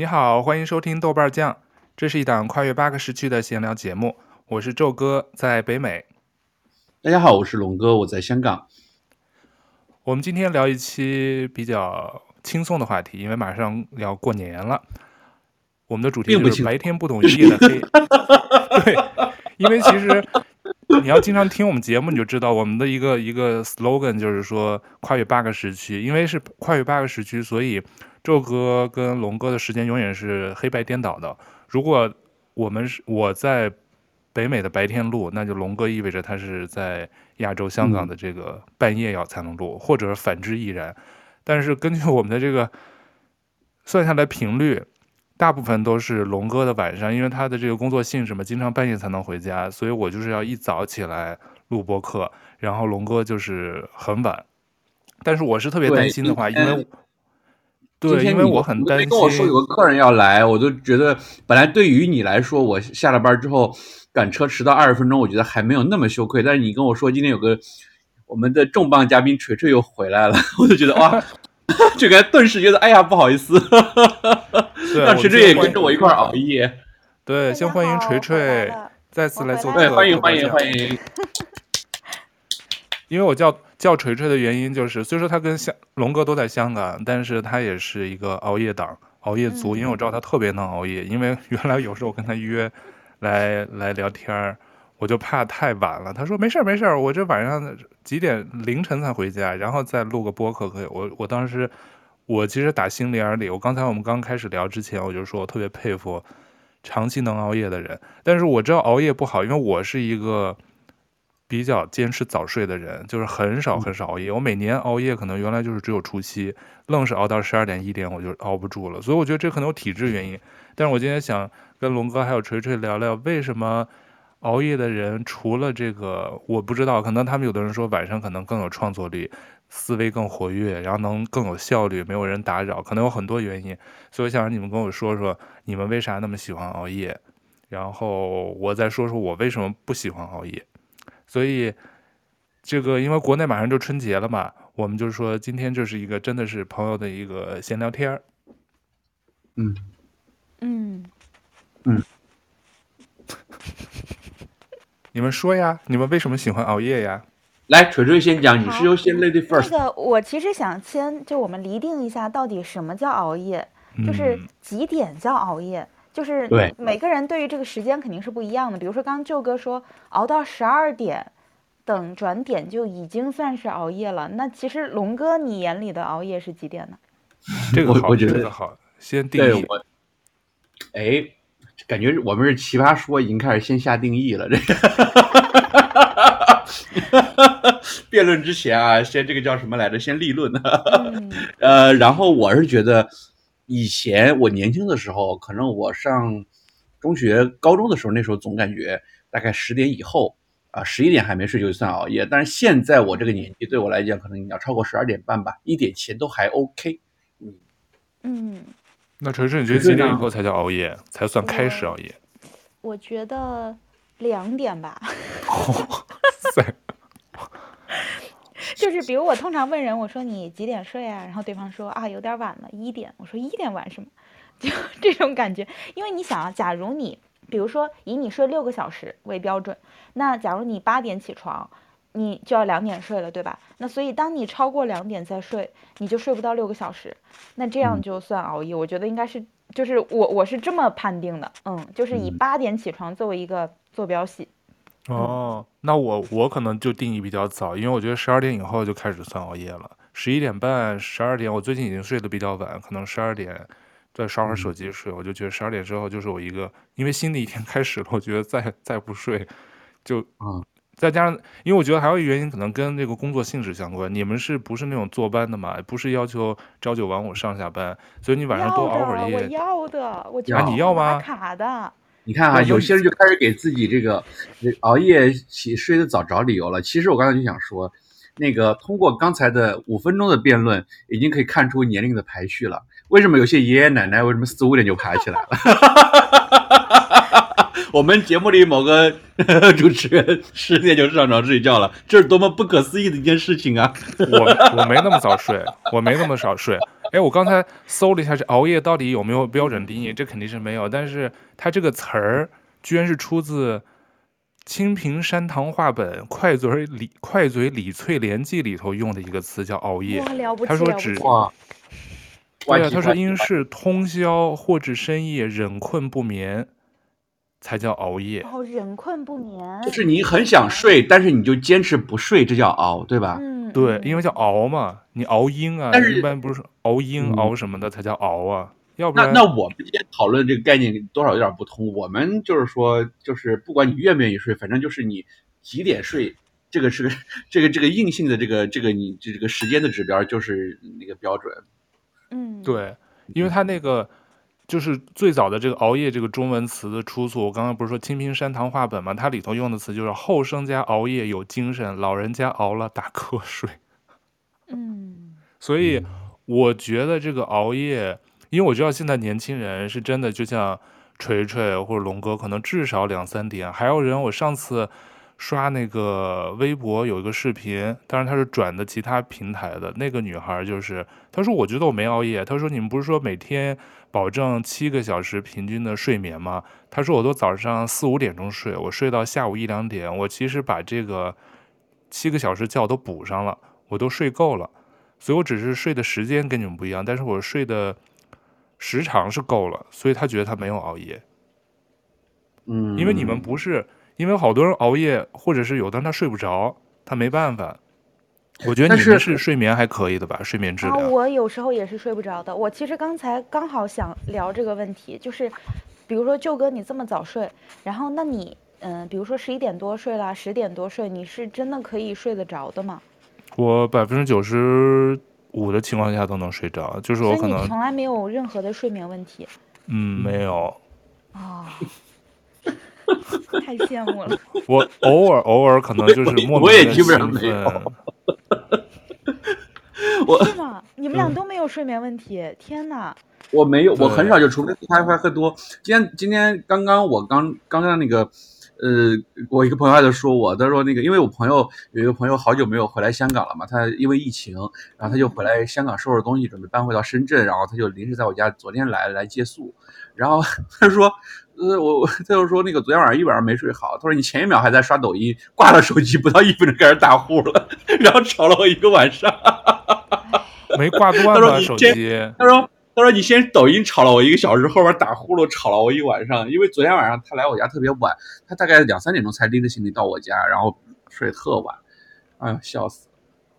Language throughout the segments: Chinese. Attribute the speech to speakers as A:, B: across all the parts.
A: 你好，欢迎收听豆瓣酱，这是一档跨越八个时区的闲聊节目。我是宙哥，在北美。
B: 大家好，我是龙哥，我在香港。
A: 我们今天聊一期比较轻松的话题，因为马上要过年了。我们的主题是白天不懂夜的黑。对，因为其实你要经常听我们节目，你就知道我们的一个一个 slogan 就是说跨越八个时区，因为是跨越八个时区，所以。宙哥跟龙哥的时间永远是黑白颠倒的。如果我们是我在北美的白天录，那就龙哥意味着他是在亚洲香港的这个半夜要才能录，或者反之亦然。但是根据我们的这个算下来频率，大部分都是龙哥的晚上，因为他的这个工作性质嘛，经常半夜才能回家，所以我就是要一早起来录播客，然后龙哥就是很晚。但是我是特别担心的话，因为。对，因为我很担心。
B: 跟我说有个客人要来，我就觉得本来对于你来说，我下了班之后赶车迟到二十分钟，我觉得还没有那么羞愧。但是你跟我说今天有个我们的重磅嘉宾锤锤又回来了，我就觉得哇，这个顿时觉得哎呀不好意思，让锤锤也跟着我一块熬夜。
A: 对，先欢迎锤锤再次来做客。
B: 对，欢迎欢迎欢迎。
A: 因为我叫。叫锤锤的原因就是，虽说他跟香龙哥都在香港，但是他也是一个熬夜党、熬夜族。因为我知道他特别能熬夜，因为原来有时候我跟他约来来聊天，我就怕太晚了。他说没事没事，我这晚上几点凌晨才回家，然后再录个播客可以。我我当时我其实打心里眼里，我刚才我们刚开始聊之前，我就说我特别佩服长期能熬夜的人。但是我知道熬夜不好，因为我是一个。比较坚持早睡的人，就是很少很少熬夜。我每年熬夜可能原来就是只有除夕，愣是熬到十二点一点，我就熬不住了。所以我觉得这可能有体质原因。但是我今天想跟龙哥还有锤锤聊聊，为什么熬夜的人除了这个，我不知道，可能他们有的人说晚上可能更有创作力，思维更活跃，然后能更有效率，没有人打扰，可能有很多原因。所以我想让你们跟我说说，你们为啥那么喜欢熬夜，然后我再说说我为什么不喜欢熬夜。所以，这个因为国内马上就春节了嘛，我们就是说今天就是一个真的是朋友的一个闲聊天儿。
B: 嗯
C: 嗯
B: 嗯，
A: 你们说呀，你们为什么喜欢熬夜呀？
B: 来，锤锤先讲，你是优先 lady first。
C: 这个我其实想先就我们厘定一下，到底什么叫熬夜，就是几点叫熬夜。嗯就是每个人对于这个时间肯定是不一样的。比如说，刚刚舅哥说熬到十二点，等转点就已经算是熬夜了。那其实龙哥，你眼里的熬夜是几点呢？
A: 这个好，我觉得这个好，先定义。
B: 我，哎，感觉我们是奇葩说已经开始先下定义了。这个 辩论之前啊，先这个叫什么来着？先立论。
C: 嗯、
B: 呃，然后我是觉得。以前我年轻的时候，可能我上中学、高中的时候，那时候总感觉大概十点以后啊，十一点还没睡就算熬夜。但是现在我这个年纪，对我来讲，可能你要超过十二点半吧，一点前都还 OK。
C: 嗯嗯，
A: 那陈晨，你觉得几点以后才叫熬夜，才算开始熬夜？
C: 我，我觉得两点吧。
A: 哇 塞！
C: 就是比如我通常问人，我说你几点睡啊？然后对方说啊有点晚了，一点。我说一点晚什么？就这种感觉。因为你想啊，假如你比如说以你睡六个小时为标准，那假如你八点起床，你就要两点睡了，对吧？那所以当你超过两点再睡，你就睡不到六个小时，那这样就算熬夜。我觉得应该是就是我我是这么判定的，嗯，就是以八点起床作为一个坐标系。
A: 哦，那我我可能就定义比较早，因为我觉得十二点以后就开始算熬夜了。十一点半、十二点，我最近已经睡得比较晚，可能十二点再刷会儿手机睡，我就觉得十二点之后就是我一个，因为新的一天 开始了，我觉得再再不睡就
B: 啊，
A: 再加上，因为我觉得还有一个原因，可能跟这个工作性质相关。你们是不是那种坐班的嘛？不是要求朝九晚五上下班，所以你晚上多熬会儿夜。
C: 我要的，我
A: 啊，你要吗？
C: 卡的。
B: 你看啊，有些人就开始给自己这个熬夜起睡得早找理由了。其实我刚才就想说，那个通过刚才的五分钟的辩论，已经可以看出年龄的排序了。为什么有些爷爷奶奶为什么四五点就爬起来了？我们节目里某个 主持人十点就上床睡觉了，这是多么不可思议的一件事情啊！
A: 我我没那么早睡，我没那么少睡。哎，我刚才搜了一下，这熬夜到底有没有标准定义？这肯定是没有。但是它这个词儿居然是出自《清平山堂话本·快嘴李快嘴李翠莲记》里头用的一个词，叫熬夜。他说指
B: 哇，
A: 对啊，他说因是通宵或至深夜忍困不眠，才叫熬夜。
C: 哦，人困不眠，
B: 就是你很想睡，但是你就坚持不睡，这叫熬，对吧？
C: 嗯。
A: 对，因为叫熬嘛，你熬鹰啊，
B: 但是
A: 一般不是熬鹰、熬什么的才叫熬啊，要不
B: 那
A: 然
B: 那我们今天讨论这个概念多少有点不通。我们就是说，就是不管你愿不愿意睡，反正就是你几点睡，这个是个这个这个硬性的这个这个你这个时间的指标就是那个标准。
C: 嗯，
A: 对，因为他那个就是最早的这个熬夜这个中文词的出处，我刚刚不是说《清平山堂话本》嘛，它里头用的词就是后生家熬夜有精神，老人家熬了打瞌睡。
C: 嗯，
A: 所以我觉得这个熬夜，因为我知道现在年轻人是真的，就像锤锤或者龙哥，可能至少两三点。还有人，我上次刷那个微博有一个视频，当然他是转的其他平台的，那个女孩就是，她说我觉得我没熬夜，她说你们不是说每天保证七个小时平均的睡眠吗？她说我都早上四五点钟睡，我睡到下午一两点，我其实把这个七个小时觉都补上了。我都睡够了，所以我只是睡的时间跟你们不一样，但是我睡的时长是够了，所以他觉得他没有熬夜。
B: 嗯，
A: 因为你们不是，因为好多人熬夜，或者是有的人他睡不着，他没办法。我觉得你们是睡眠还可以的吧？睡眠质量。
C: 啊，我有时候也是睡不着的。我其实刚才刚好想聊这个问题，就是比如说舅哥你这么早睡，然后那你嗯，比如说十一点多睡啦，十点多睡，你是真的可以睡得着的吗？
A: 我百分之九十五的情况下都能睡着，就是我可能
C: 从来没有任何的睡眠问题。
A: 嗯，没有。
C: 啊、哦，太羡慕了。
A: 我偶尔偶尔可能就是莫名的兴奋。
B: 我也基本上没有。我
C: 是吗？你们俩都没有睡眠问题？嗯、天哪！
B: 我没有，我很少就除非喝咖啡喝多。今天今天刚刚我刚刚刚那个。呃，我一个朋友还在说我，他说那个，因为我朋友有一个朋友好久没有回来香港了嘛，他因为疫情，然后他就回来香港收拾东西，准备搬回到深圳，然后他就临时在我家昨天来来借宿，然后他说，呃，我他就说那个昨天晚上一晚上没睡好，他说你前一秒还在刷抖音，挂了手机不到一分钟开始打呼了，然后吵了我一个晚上，
A: 没挂断吧手机？
B: 他说。他说：“你先抖音吵了我一个小时，后边打呼噜吵了我一晚上。因为昨天晚上他来我家特别晚，他大概两三点钟才拎着行李到我家，然后睡特晚。哎呀，笑死！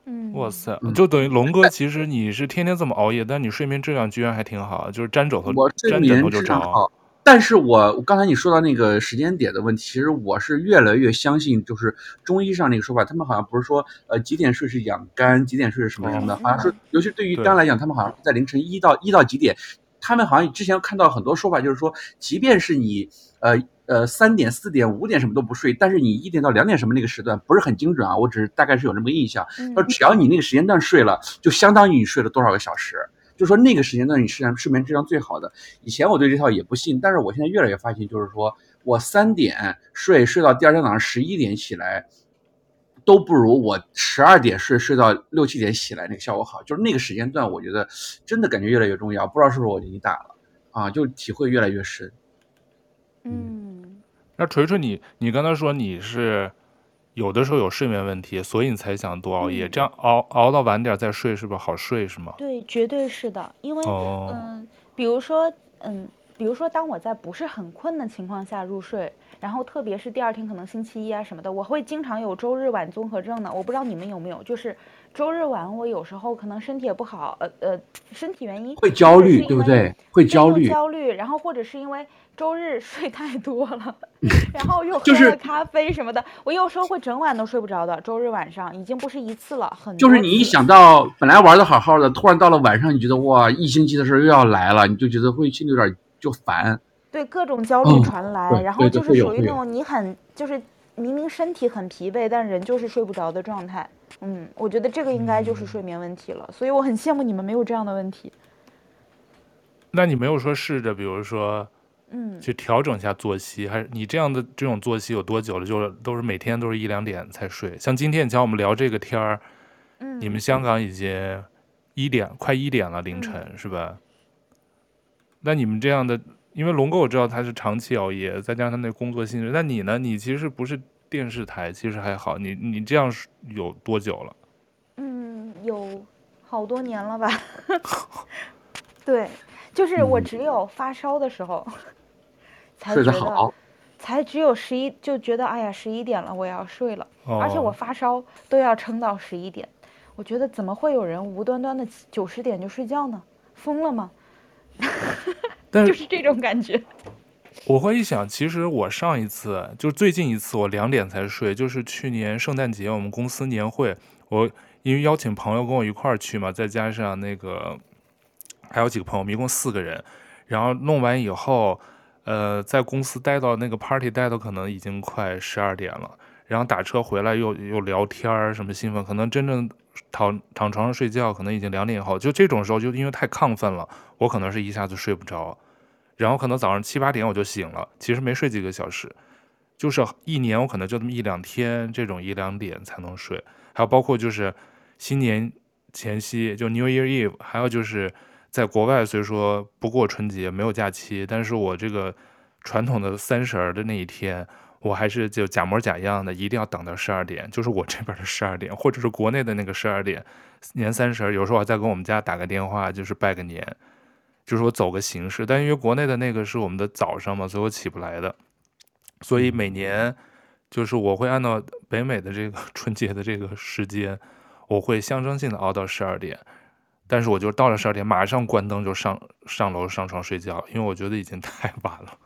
C: 嗯，
A: 哇塞，就等于龙哥，其实你是天天这么熬夜，但你睡眠质量居然还挺好，就是沾枕头，
B: 我睡眠质量好。”但是我刚才你说到那个时间点的问题，其实我是越来越相信，就是中医上那个说法，他们好像不是说，呃，几点睡是养肝，几点睡是什么什么的，好像是，尤其对于肝来讲，他们好像是在凌晨一到一到几点，他们好像之前看到很多说法，就是说，即便是你，呃呃三点、四点、五点什么都不睡，但是你一点到两点什么那个时段不是很精准啊，我只是大概是有那么个印象，说只要你那个时间段睡了，就相当于你睡了多少个小时。就说那个时间段你睡眠睡眠质量最好的，以前我对这套也不信，但是我现在越来越发现，就是说我三点睡睡到第二天早上十一点起来，都不如我十二点睡睡到六七点起来那个效果好。就是那个时间段，我觉得真的感觉越来越重要。不知道是不是我年纪大了啊，就体会越来越深。
C: 嗯，
A: 那锤锤你你刚才说你是。有的时候有睡眠问题，所以你才想多熬夜，嗯、这样熬熬到晚点再睡，是不是好睡？是吗？
C: 对，绝对是的。因为、
A: 哦、
C: 嗯，比如说嗯，比如说当我在不是很困的情况下入睡，然后特别是第二天可能星期一啊什么的，我会经常有周日晚综合症的。我不知道你们有没有，就是周日晚我有时候可能身体也不好，呃呃，身体原因
B: 会焦虑，对不对？会焦虑，
C: 焦虑，然后或者是因为。周日 睡太多了，然后又喝了咖啡什么的，我有时候会整晚都睡不着的。周日晚上已经不是一次了，很多。
B: 就是你一想到本来玩的好好的，突然到了晚上，你觉得哇，一星期的事又要来了，你就觉得会心里有点就烦。
C: 对，各种焦虑传来，
B: 嗯、
C: 然后就是属于那种你很就是明明身体很疲惫，但人就是睡不着的状态。嗯，我觉得这个应该就是睡眠问题了，所以我很羡慕你们没有这样的问题。
A: 那你没有说试着，比如说。
C: 嗯，
A: 去调整一下作息，还是你这样的这种作息有多久了？就是都是每天都是一两点才睡。像今天你像我们聊这个天儿，
C: 嗯，
A: 你们香港已经一点快一点了凌晨、嗯、是吧？那你们这样的，因为龙哥我知道他是长期熬夜，再加上他那工作性质，那你呢？你其实不是电视台，其实还好。你你这样有多久了？
C: 嗯，有好多年了吧？对，就是我只有发烧的时候、嗯、才觉得好。才只有十一，就觉得哎呀，十一点了，我要睡了。哦、而且我发烧都要撑到十一点，我觉得怎么会有人无端端的九十点就睡觉呢？疯了吗？
A: 但
C: 就是这种感觉。
A: 我会一想，其实我上一次就最近一次，我两点才睡，就是去年圣诞节我们公司年会，我因为邀请朋友跟我一块儿去嘛，再加上那个还有几个朋友，我们一共四个人，然后弄完以后。呃，在公司待到那个 party 待到可能已经快十二点了，然后打车回来又又聊天儿什么兴奋，可能真正躺躺床上睡觉可能已经两点以后，就这种时候就因为太亢奋了，我可能是一下子睡不着，然后可能早上七八点我就醒了，其实没睡几个小时，就是一年我可能就这么一两天这种一两点才能睡，还有包括就是新年前夕就 New Year Eve，还有就是。在国外虽说不过春节，没有假期，但是我这个传统的三十儿的那一天，我还是就假模假样的，一定要等到十二点，就是我这边的十二点，或者是国内的那个十二点，年三十儿，有时候我再跟我们家打个电话，就是拜个年，就是我走个形式。但因为国内的那个是我们的早上嘛，所以我起不来的，所以每年就是我会按照北美的这个 春节的这个时间，我会象征性的熬到十二点。但是我就到了十二点，马上关灯就上上楼上床睡觉，因为我觉得已经 太晚了。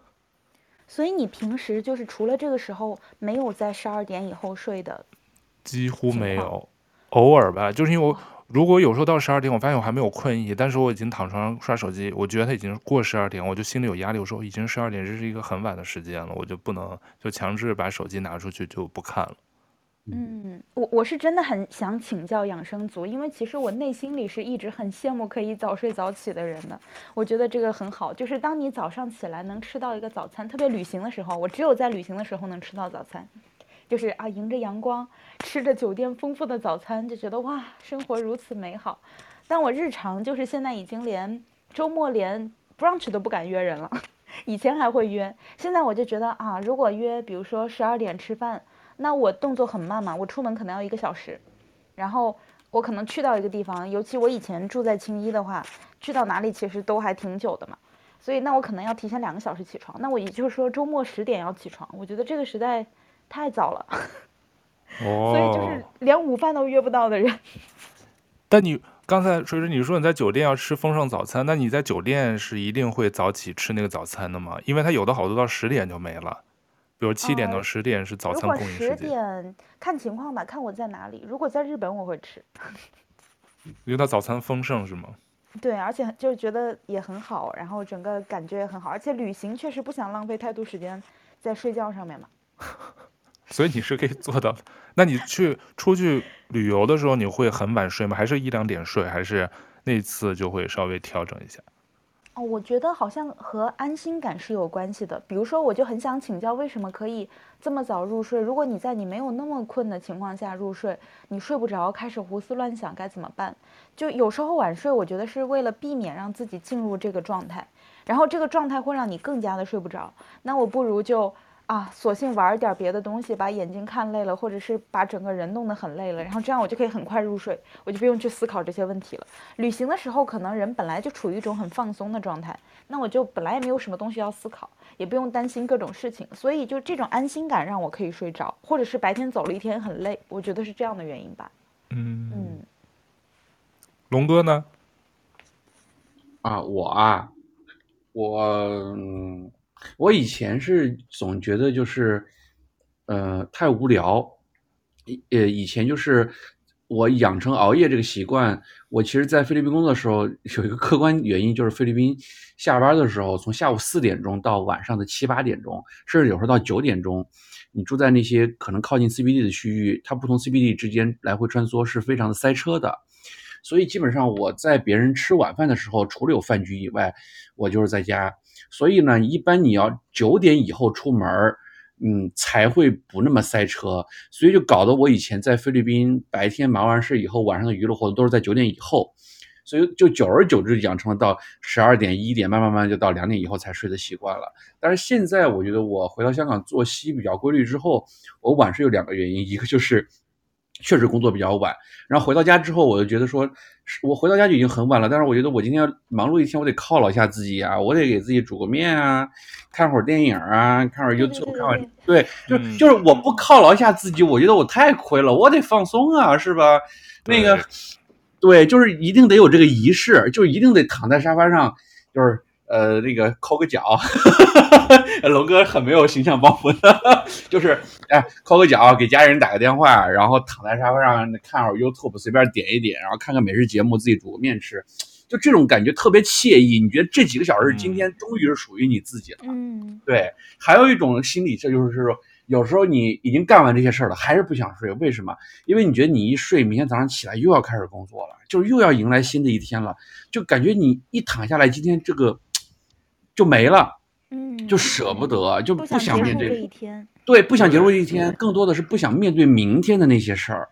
C: 所以你平时就是除了这个时候没有在十二点以后睡的？
A: 几乎没有，偶尔吧。就是因为我如果有时候到十二点，我发现我还没有困意，但是我已经躺床上刷手机，我觉得他已经过十二点，我就心里有压力。我说已经十二点，这是一个很晚的时间了，我就不能就强制把手机拿出去就不看了。
C: 嗯，我我是真的很想请教养生族，因为其实我内心里是一直很羡慕可以早睡早起的人的。我觉得这个很好，就是当你早上起来能吃到一个早餐，特别旅行的时候，我只有在旅行的时候能吃到早餐，就是啊，迎着阳光，吃着酒店丰富的早餐，就觉得哇，生活如此美好。但我日常就是现在已经连周末连 brunch 都不敢约人了，以前还会约，现在我就觉得啊，如果约，比如说十二点吃饭。那我动作很慢嘛，我出门可能要一个小时，然后我可能去到一个地方，尤其我以前住在青衣的话，去到哪里其实都还挺久的嘛，所以那我可能要提前两个小时起床。那我也就是说周末十点要起床，我觉得这个实在太早了，
A: 哦，
C: 所以就是连午饭都约不到的人。
A: 但你刚才水水你说你在酒店要吃丰盛早餐，那你在酒店是一定会早起吃那个早餐的吗？因为它有的好多到十点就没了。比如七点到十点是早餐供应时间。
C: 十点看情况吧，看我在哪里。如果在日本，我会吃。
A: 因为它早餐丰盛是吗？
C: 对，而且就是觉得也很好，然后整个感觉也很好，而且旅行确实不想浪费太多时间在睡觉上面嘛。
A: 所以你是可以做到。那你去出去旅游的时候，你会很晚睡吗？还是一两点睡？还是那次就会稍微调整一下？
C: 哦，我觉得好像和安心感是有关系的。比如说，我就很想请教，为什么可以这么早入睡？如果你在你没有那么困的情况下入睡，你睡不着，开始胡思乱想，该怎么办？就有时候晚睡，我觉得是为了避免让自己进入这个状态，然后这个状态会让你更加的睡不着。那我不如就。啊，索性玩点别的东西，把眼睛看累了，或者是把整个人弄得很累了，然后这样我就可以很快入睡，我就不用去思考这些问题了。旅行的时候，可能人本来就处于一种很放松的状态，那我就本来也没有什么东西要思考，也不用担心各种事情，所以就这种安心感让我可以睡着，或者是白天走了一天很累，我觉得是这样的原因吧。
A: 嗯嗯，龙哥呢？
B: 啊，我啊，我。嗯我以前是总觉得就是，呃，太无聊，呃，以前就是我养成熬夜这个习惯。我其实，在菲律宾工作的时候，有一个客观原因，就是菲律宾下班的时候，从下午四点钟到晚上的七八点钟，甚至有时候到九点钟，你住在那些可能靠近 CBD 的区域，它不同 CBD 之间来回穿梭是非常的塞车的。所以基本上我在别人吃晚饭的时候，除了有饭局以外，我就是在家。所以呢，一般你要九点以后出门，嗯，才会不那么塞车。所以就搞得我以前在菲律宾白天忙完事以后，晚上的娱乐活动都是在九点以后。所以就久而久之养成了到十二点一点，慢慢慢就到两点以后才睡的习惯了。但是现在我觉得我回到香港作息比较规律之后，我晚睡有两个原因，一个就是。确实工作比较晚，然后回到家之后，我就觉得说，我回到家就已经很晚了。但是我觉得我今天忙碌一天，我得犒劳一下自己啊，我得给自己煮个面啊，看会儿电影啊，看会儿 YouTube，看会儿，对，就就是我不犒劳一下自己，我觉得我太亏了，我得放松啊，是吧？那个，对，就是一定得有这个仪式，就一定得躺在沙发上，就是。呃，那个抠个脚，龙哥很没有形象包袱的，就是哎，抠个脚，给家人打个电话，然后躺在沙发上看会儿 YouTube，随便点一点，然后看看美食节目，自己煮个面吃，就这种感觉特别惬意。你觉得这几个小时今天终于是属于你自己了？嗯，对。还有一种心理，这就是说，有时候你已经干完这些事儿了，还是不想睡，为什么？因为你觉得你一睡，明天早上起来又要开始工作了，就是又要迎来新的一天了，就感觉你一躺下来，今天这个。就没了，嗯，就舍不得，就不想面对
C: 这一天，
B: 对，不想结束这一天，更多的是不想面对明天的那些事儿，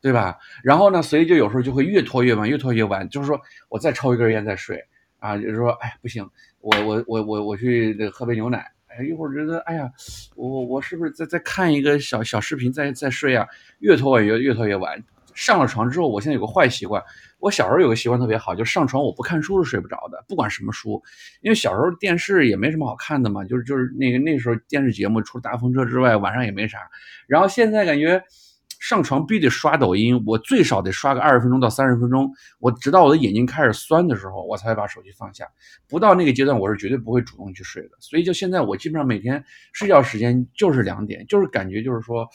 B: 对吧？然后呢，所以就有时候就会越拖越晚，越拖越晚，就是说我再抽一根烟再睡啊，就是说，哎，不行，我我我我我去喝杯牛奶，哎，一会儿觉得，哎呀，我我是不是再再看一个小小视频再再睡啊？越拖越越拖越晚。上了床之后，我现在有个坏习惯。我小时候有个习惯特别好，就上床我不看书是睡不着的，不管什么书。因为小时候电视也没什么好看的嘛，就是就是那个那时候电视节目除了大风车之外，晚上也没啥。然后现在感觉上床必须得刷抖音，我最少得刷个二十分钟到三十分钟，我直到我的眼睛开始酸的时候，我才会把手机放下。不到那个阶段，我是绝对不会主动去睡的。所以就现在，我基本上每天睡觉时间就是两点，就是感觉就是说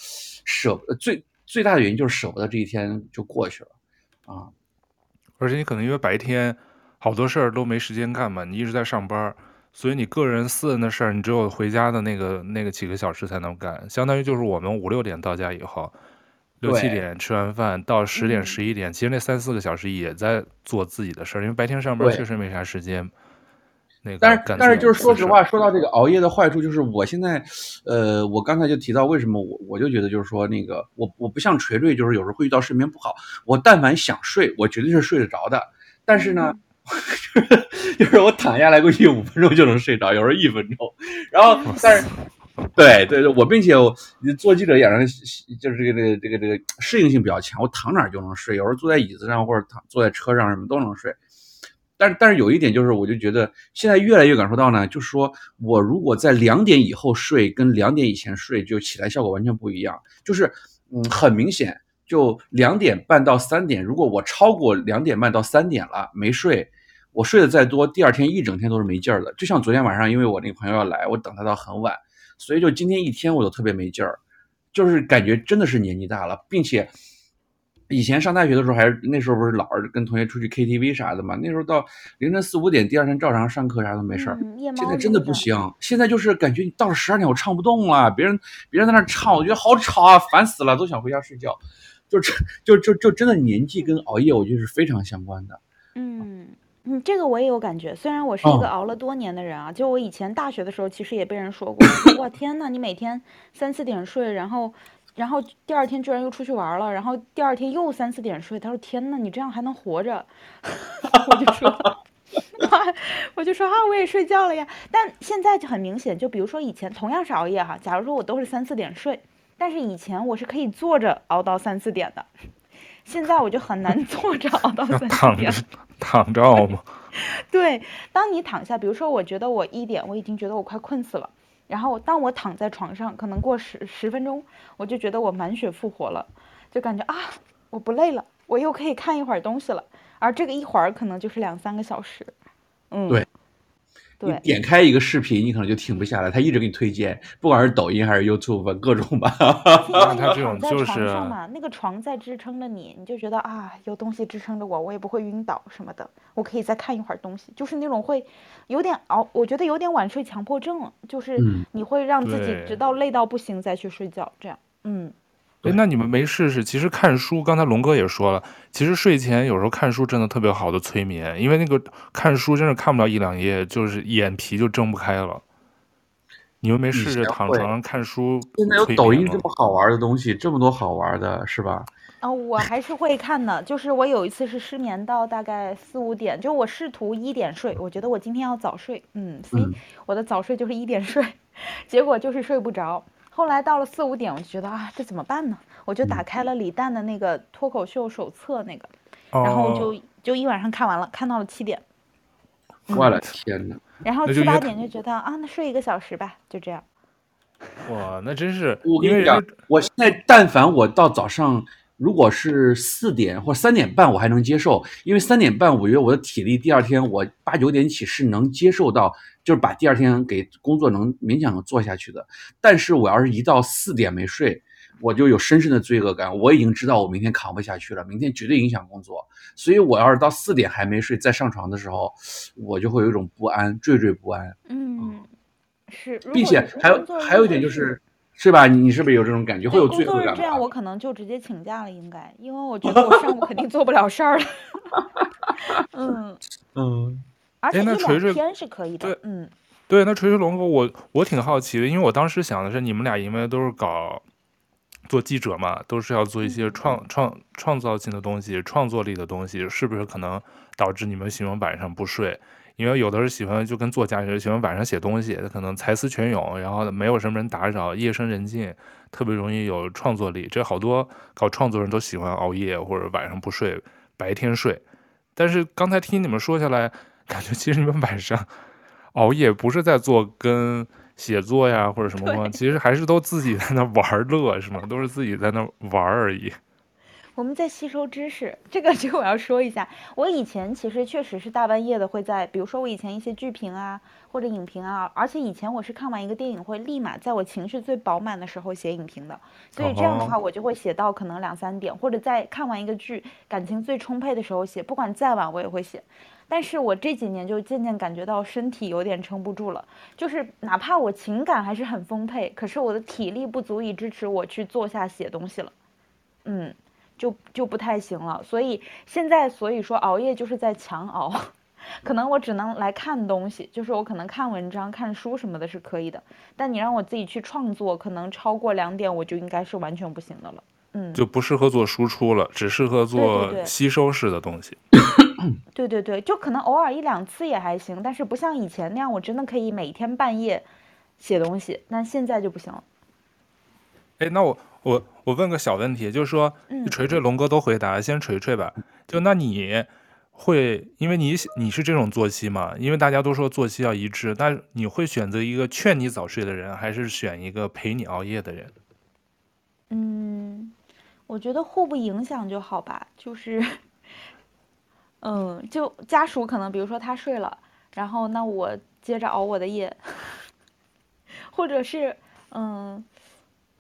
B: 舍最。最大的原因就是舍不得这一天就过去了，啊，
A: 而且你可能因为白天好多事儿都没时间干嘛，你一直在上班，所以你个人私人的事儿，你只有回家的那个那个几个小时才能干，相当于就是我们五六点到家以后，六七点吃完饭到十点十一点，其实那三四个小时也在做自己的事儿，因为白天上班确实没啥时间。
B: 但是但是就是说实话，说到这个熬夜的坏处，就是我现在，呃，我刚才就提到为什么我我就觉得就是说那个我我不像锤锤，就是有时候会遇到睡眠不好，我但凡想睡，我绝对是睡得着的。但是呢，就是我躺下来估计五分钟就能睡着，有时候一分钟。然后但是对对对，我并且我做记者演员就是这个这个这个这个适应性比较强，我躺哪儿就能睡，有时候坐在椅子上或者躺坐在车上什么都能睡。但是但是有一点就是，我就觉得现在越来越感受到呢，就是说我如果在两点以后睡，跟两点以前睡，就起来效果完全不一样。就是嗯，很明显，就两点半到三点，如果我超过两点半到三点了没睡，我睡得再多，第二天一整天都是没劲儿的。就像昨天晚上，因为我那个朋友要来，我等他到很晚，所以就今天一天我都特别没劲儿，就是感觉真的是年纪大了，并且。以前上大学的时候，还是那时候不是老是跟同学出去 KTV 啥的嘛？那时候到凌晨四五点，第二天照常上课，啥都没事儿。
C: 嗯、
B: 现在真的不行，现在就是感觉你到了十二点，我唱不动了，别人别人在那唱，我觉得好吵啊，烦死了，都想回家睡觉。就就就就就真的年纪跟熬夜，我觉得是非常相关的。
C: 嗯嗯，这个我也有感觉。虽然我是一个熬了多年的人啊，哦、就我以前大学的时候，其实也被人说过，我天呐，你每天三四点睡，然后。然后第二天居然又出去玩了，然后第二天又三四点睡。他说：“天呐，你这样还能活着？” 我就说：“ 啊，我就说啊，我也睡觉了呀。”但现在就很明显，就比如说以前同样是熬夜哈，假如说我都是三四点睡，但是以前我是可以坐着熬到三四点的，现在我就很难坐着熬到三四点。
A: 躺着，躺着熬吗？
C: 对，当你躺下，比如说我觉得我一点，我已经觉得我快困死了。然后当我躺在床上，可能过十十分钟，我就觉得我满血复活了，就感觉啊，我不累了，我又可以看一会儿东西了。而这个一会儿可能就是两三个小时，嗯，
B: 对。对，你点开一个视频，你可能就停不下来，他一直给你推荐，不管是抖音还是 YouTube，各种吧。
A: 那他这种就是
C: 那个床在支撑着你，你就觉得啊，有东西支撑着我，我也不会晕倒什么的，我可以再看一会儿东西，就是那种会有点熬，我觉得有点晚睡强迫症，就是你会让自己直到累到不行再去睡觉，这样，嗯。
A: 哎，那你们没试试？其实看书，刚才龙哥也说了，其实睡前有时候看书真的特别好的催眠，因为那个看书真是看不了一两页，就是眼皮就睁不开了。你又没试着躺床上看书？
B: 现在有抖音这么好玩的东西，这么多好玩的，是吧？
C: 啊、哦，我还是会看的。就是我有一次是失眠到大概四五点，就我试图一点睡，我觉得我今天要早睡，嗯，所以我的早睡就是一点睡，结果就是睡不着。后来到了四五点，我就觉得啊，这怎么办呢？我就打开了李诞的那个脱口秀手册那个，
A: 嗯、
C: 然后就就一晚上看完了，看到了七点。
B: 我的天哪！
C: 然后七八点就觉得啊，那睡一个小时吧，就这样。
A: 哇，那真是！
B: 我跟你讲，我现在但凡我到早上，如果是四点或三点半，我还能接受，因为三点半我觉得我的体力第二天我八九点起是能接受到。就是把第二天给工作能勉强能做下去的，但是我要是一到四点没睡，我就有深深的罪恶感。我已经知道我明天扛不下去了，明天绝对影响工作。所以我要是到四点还没睡，再上床的时候，我就会有一种不安，惴惴不安。
C: 嗯，是，
B: 并且还有还有一点就是，是吧？你是不是有这种感觉？会有罪恶感。
C: 这样我可能就直接请假了，应该，因为我觉得我上午肯定做不了事儿了。嗯 嗯。而且一两天是可以的，
A: 对，
C: 嗯，
A: 对，那锤锤龙哥，我我挺好奇的，因为我当时想的是，你们俩因为都是搞做记者嘛，都是要做一些创创创造性的东西、创作力的东西，是不是可能导致你们喜欢晚上不睡？因为有的人喜欢就跟作家似的，喜欢晚上写东西，他可能才思泉涌，然后没有什么人打扰，夜深人静，特别容易有创作力。这好多搞创作人都喜欢熬夜或者晚上不睡，白天睡。但是刚才听你们说下来。感觉其实你们晚上 熬夜不是在做跟写作呀或者什么吗？其实还是都自己在那玩乐是吗？都是自己在那玩而已。
C: 我们在吸收知识，这个这个我要说一下。我以前其实确实是大半夜的会在，比如说我以前一些剧评啊或者影评啊，而且以前我是看完一个电影会立马在我情绪最饱满的时候写影评的，所以这样的话我就会写到可能两三点，或者在看完一个剧感情最充沛的时候写，不管再晚我也会写。但是我这几年就渐渐感觉到身体有点撑不住了，就是哪怕我情感还是很丰沛，可是我的体力不足以支持我去坐下写东西了，嗯。就就不太行了，所以现在所以说熬夜就是在强熬，可能我只能来看东西，就是我可能看文章、看书什么的是可以的，但你让我自己去创作，可能超过两点我就应该是完全不行的了，嗯，
A: 就不适合做输出了，只适合做吸收式的东西。
C: 对对对，就可能偶尔一两次也还行，但是不像以前那样，我真的可以每天半夜写东西，但现在就不行了。
A: 哎，那我。我我问个小问题，就是说，锤锤龙哥都回答，先锤锤吧。就那你会，因为你你是这种作息嘛？因为大家都说作息要一致，那你会选择一个劝你早睡的人，还是选一个陪你熬夜的人？
C: 嗯，我觉得互不影响就好吧。就是，嗯，就家属可能，比如说他睡了，然后那我接着熬我的夜，或者是嗯。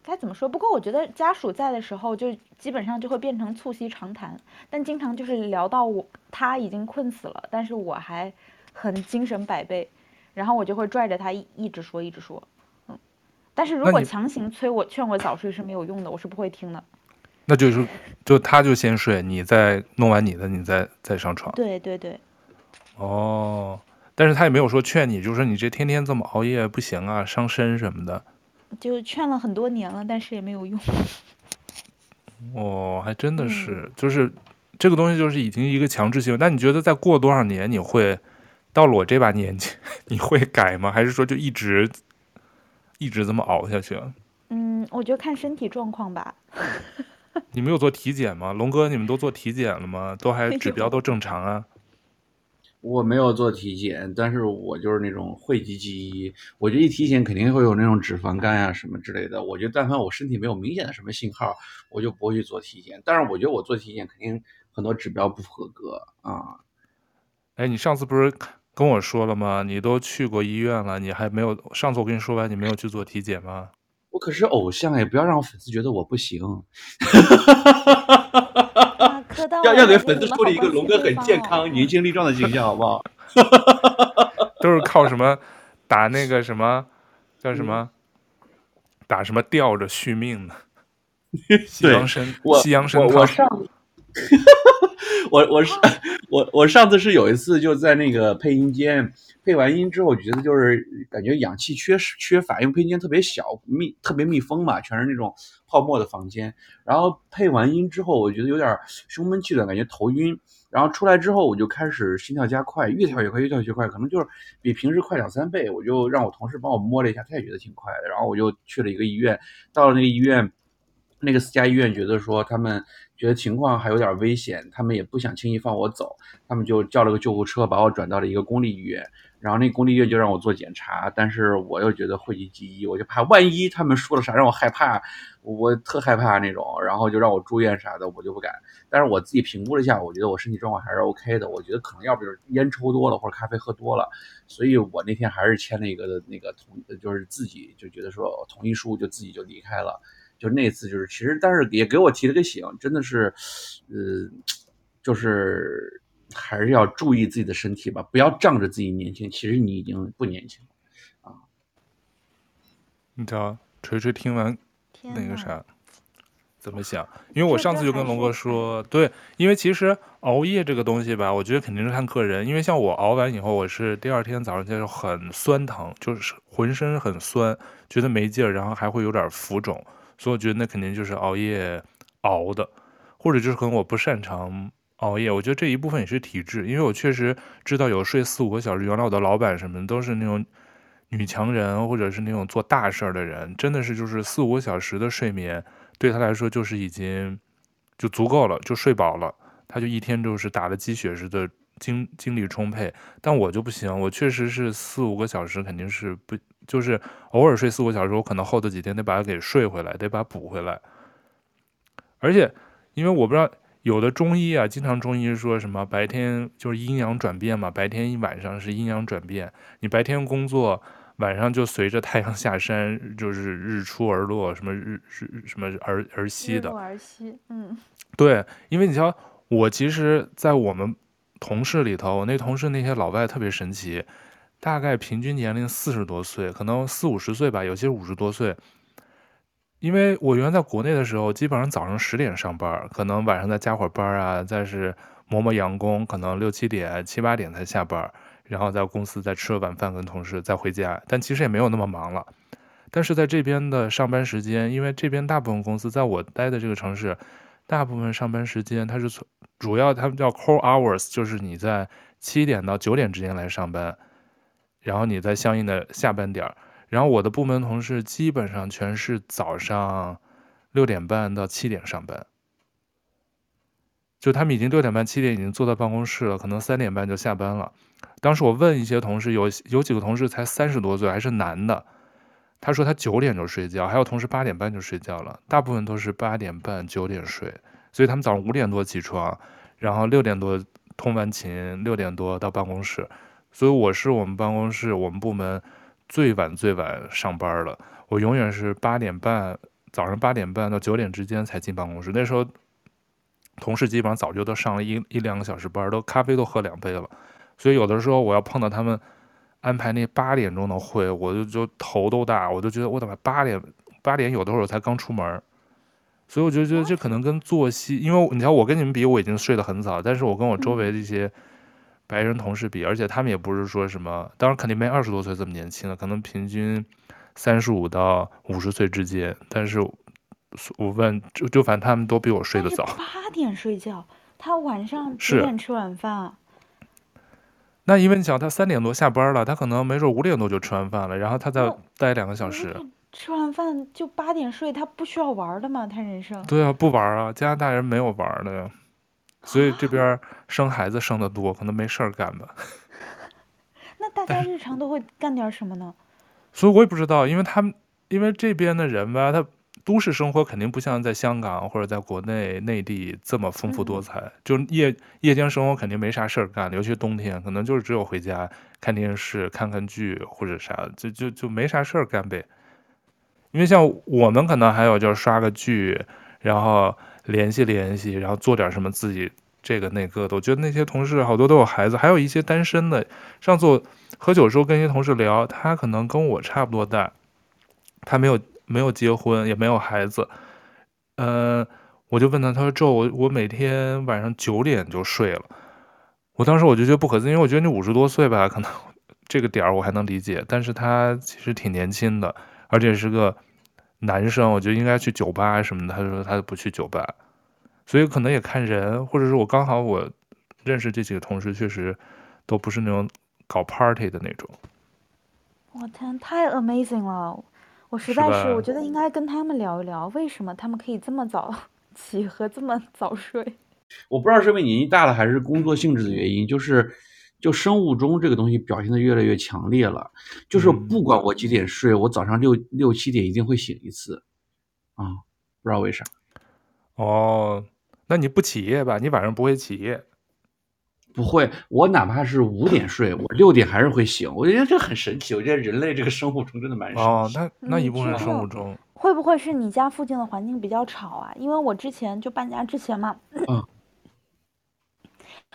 C: 该怎么说？不过我觉得家属在的时候，就基本上就会变成促膝长谈，但经常就是聊到我他已经困死了，但是我还很精神百倍，然后我就会拽着他一一直说一直说，嗯，但是如果强行催我劝我早睡是没有用的，我是不会听的。
A: 那就是就他就先睡，你再弄完你的，你再再上床。
C: 对对对。
A: 哦，但是他也没有说劝你，就是说你这天天这么熬夜不行啊，伤身什么的。
C: 就劝了很多年了，但是也没有用。
A: 哦，还真的是，嗯、就是这个东西就是已经一个强制性。那你觉得再过多少年，你会到了我这把年纪，你会改吗？还是说就一直一直这么熬下去？
C: 嗯，我觉得看身体状况吧。
A: 你没有做体检吗？龙哥，你们都做体检了吗？都还指标都正常啊？
B: 我没有做体检，但是我就是那种讳疾忌医。我觉得一体检肯定会有那种脂肪肝呀、啊、什么之类的。我觉得但凡我身体没有明显的什么信号，我就不会去做体检。但是我觉得我做体检肯定很多指标不合格啊。
A: 哎，你上次不是跟我说了吗？你都去过医院了，你还没有？上次我跟你说完，你没有去做体检吗？
B: 我可是偶像，也不要让我粉丝觉得我不行。要要给粉丝树立一个龙哥很健康、年轻力壮的形象，好不好？
A: 都是靠什么打那个什么叫什么、嗯、打什么吊着续命的？西洋参，西洋参。
B: 我上哈 哈我我是我我上次是有一次就在那个配音间配完音之后，觉得就是感觉氧气缺失缺乏，因为配音间特别小，密特别密封嘛，全是那种泡沫的房间。然后配完音之后，我觉得有点胸闷气短，感觉头晕。然后出来之后，我就开始心跳加快，越跳越快，越跳越快，可能就是比平时快两三倍。我就让我同事帮我摸了一下，他也觉得挺快的。然后我就去了一个医院，到了那个医院。那个私家医院觉得说他们觉得情况还有点危险，他们也不想轻易放我走，他们就叫了个救护车把我转到了一个公立医院，然后那公立医院就让我做检查，但是我又觉得讳疾忌医，我就怕万一他们说了啥让我害怕，我特害怕那种，然后就让我住院啥的，我就不敢。但是我自己评估了一下，我觉得我身体状况还是 OK 的，我觉得可能要不就是烟抽多了或者咖啡喝多了，所以我那天还是签了一个那个同，就是自己就觉得说同意书就自己就离开了。就那次，就是其实，但是也给我提了个醒，真的是，呃，就是还是要注意自己的身体吧，不要仗着自己年轻，其实你已经不年轻了啊。
A: 你知道，锤锤听完那个啥，怎么想？因为我上次就跟龙哥说，对，因为其实熬夜这个东西吧，我觉得肯定是看个人，因为像我熬完以后，我是第二天早上起来就很酸疼，就是浑身很酸，觉得没劲儿，然后还会有点浮肿。所以我觉得那肯定就是熬夜熬的，或者就是可能我不擅长熬夜。我觉得这一部分也是体质，因为我确实知道有睡四五个小时。原来我的老板什么都是那种女强人，或者是那种做大事儿的人，真的是就是四五个小时的睡眠对他来说就是已经就足够了，就睡饱了，他就一天就是打了鸡血似的精精力充沛。但我就不行，我确实是四五个小时肯定是不。就是偶尔睡四五个小时，我可能后头几天得把它给睡回来，得把它补回来。而且，因为我不知道有的中医啊，经常中医说什么白天就是阴阳转变嘛，白天一晚上是阴阳转变。你白天工作，晚上就随着太阳下山，就是日出而落，什么日日什么而而息的。
C: 而息，嗯，
A: 对，因为你瞧，我其实，在我们同事里头，我那同事那些老外特别神奇。大概平均年龄四十多岁，可能四五十岁吧，有些五十多岁。因为我原来在国内的时候，基本上早上十点上班，可能晚上再加会儿班啊，再是磨磨洋工，可能六七点、七八点才下班，然后在公司再吃了晚饭，跟同事再回家。但其实也没有那么忙了。但是在这边的上班时间，因为这边大部分公司在我待的这个城市，大部分上班时间它是从主要他们叫 core hours，就是你在七点到九点之间来上班。然后你在相应的下班点儿，然后我的部门同事基本上全是早上六点半到七点上班，就他们已经六点半七点已经坐在办公室了，可能三点半就下班了。当时我问一些同事，有有几个同事才三十多岁，还是男的，他说他九点就睡觉，还有同事八点半就睡觉了，大部分都是八点半九点睡，所以他们早上五点多起床，然后六点多通完勤，六点多到办公室。所以我是我们办公室我们部门最晚最晚上班了。我永远是八点半，早上八点半到九点之间才进办公室。那时候同事基本上早就都上了一一两个小时班，都咖啡都喝两杯了。所以有的时候我要碰到他们安排那八点钟的会，我就就头都大，我就觉得我怎么八点八点有的时候才刚出门。所以我就觉得这可能跟作息，因为你看我跟你们比，我已经睡得很早，但是我跟我周围的一些。白人同事比，而且他们也不是说什么，当然肯定没二十多岁这么年轻了，可能平均三十五到五十岁之间。但是，我问就就反正他们都比我睡得早。
C: 八点睡觉，他晚上几点吃晚饭？
A: 那因为你想，他三点多下班了，他可能没准五点多就吃完饭了，然后他再待两个小时。
C: 吃完饭就八点睡，他不需要玩的吗？他人生？
A: 对啊，不玩啊，加拿大人没有玩的呀。所以这边生孩子生的多，可能没事儿干吧。
C: 那大家日常都会干点什么呢？
A: 所以我也不知道，因为他们因为这边的人吧，他都市生活肯定不像在香港或者在国内内地这么丰富多彩。嗯、就夜夜间生活肯定没啥事儿干，尤其冬天，可能就是只有回家看电视、看看剧或者啥，就就就没啥事儿干呗。因为像我们可能还有就是刷个剧，然后。联系联系，然后做点什么自己这个那个的。我觉得那些同事好多都有孩子，还有一些单身的。上次我喝酒的时候跟一些同事聊，他可能跟我差不多大，他没有没有结婚，也没有孩子。嗯、呃，我就问他，他说：“周，我我每天晚上九点就睡了。”我当时我就觉得不可思议，因为我觉得你五十多岁吧，可能 这个点儿我还能理解，但是他其实挺年轻的，而且是个男生，我觉得应该去酒吧什么的。他说他不去酒吧，所以可能也看人，或者是我刚好我认识这几个同事，确实都不是那种搞 party 的那种。
C: 我天，太 amazing 了！我实在是，
A: 是
C: 我觉得应该跟他们聊一聊，为什么他们可以这么早起和这么早睡。
B: 我不知道是因为年纪大了还是工作性质的原因，就是就生物钟这个东西表现的越来越强烈了。就是不管我几点睡，我早上六六七点一定会醒一次，啊，不知道为啥。
A: 哦，那你不起夜吧？你晚上不会起夜？
B: 不会，我哪怕是五点睡，我六点还是会醒。我觉得这很神奇。我觉得人类这个生物钟真的蛮神奇。
A: 哦，那那一部分是生物钟。
C: 会不会是你家附近的环境比较吵啊？因为我之前就搬家之前嘛。
B: 嗯。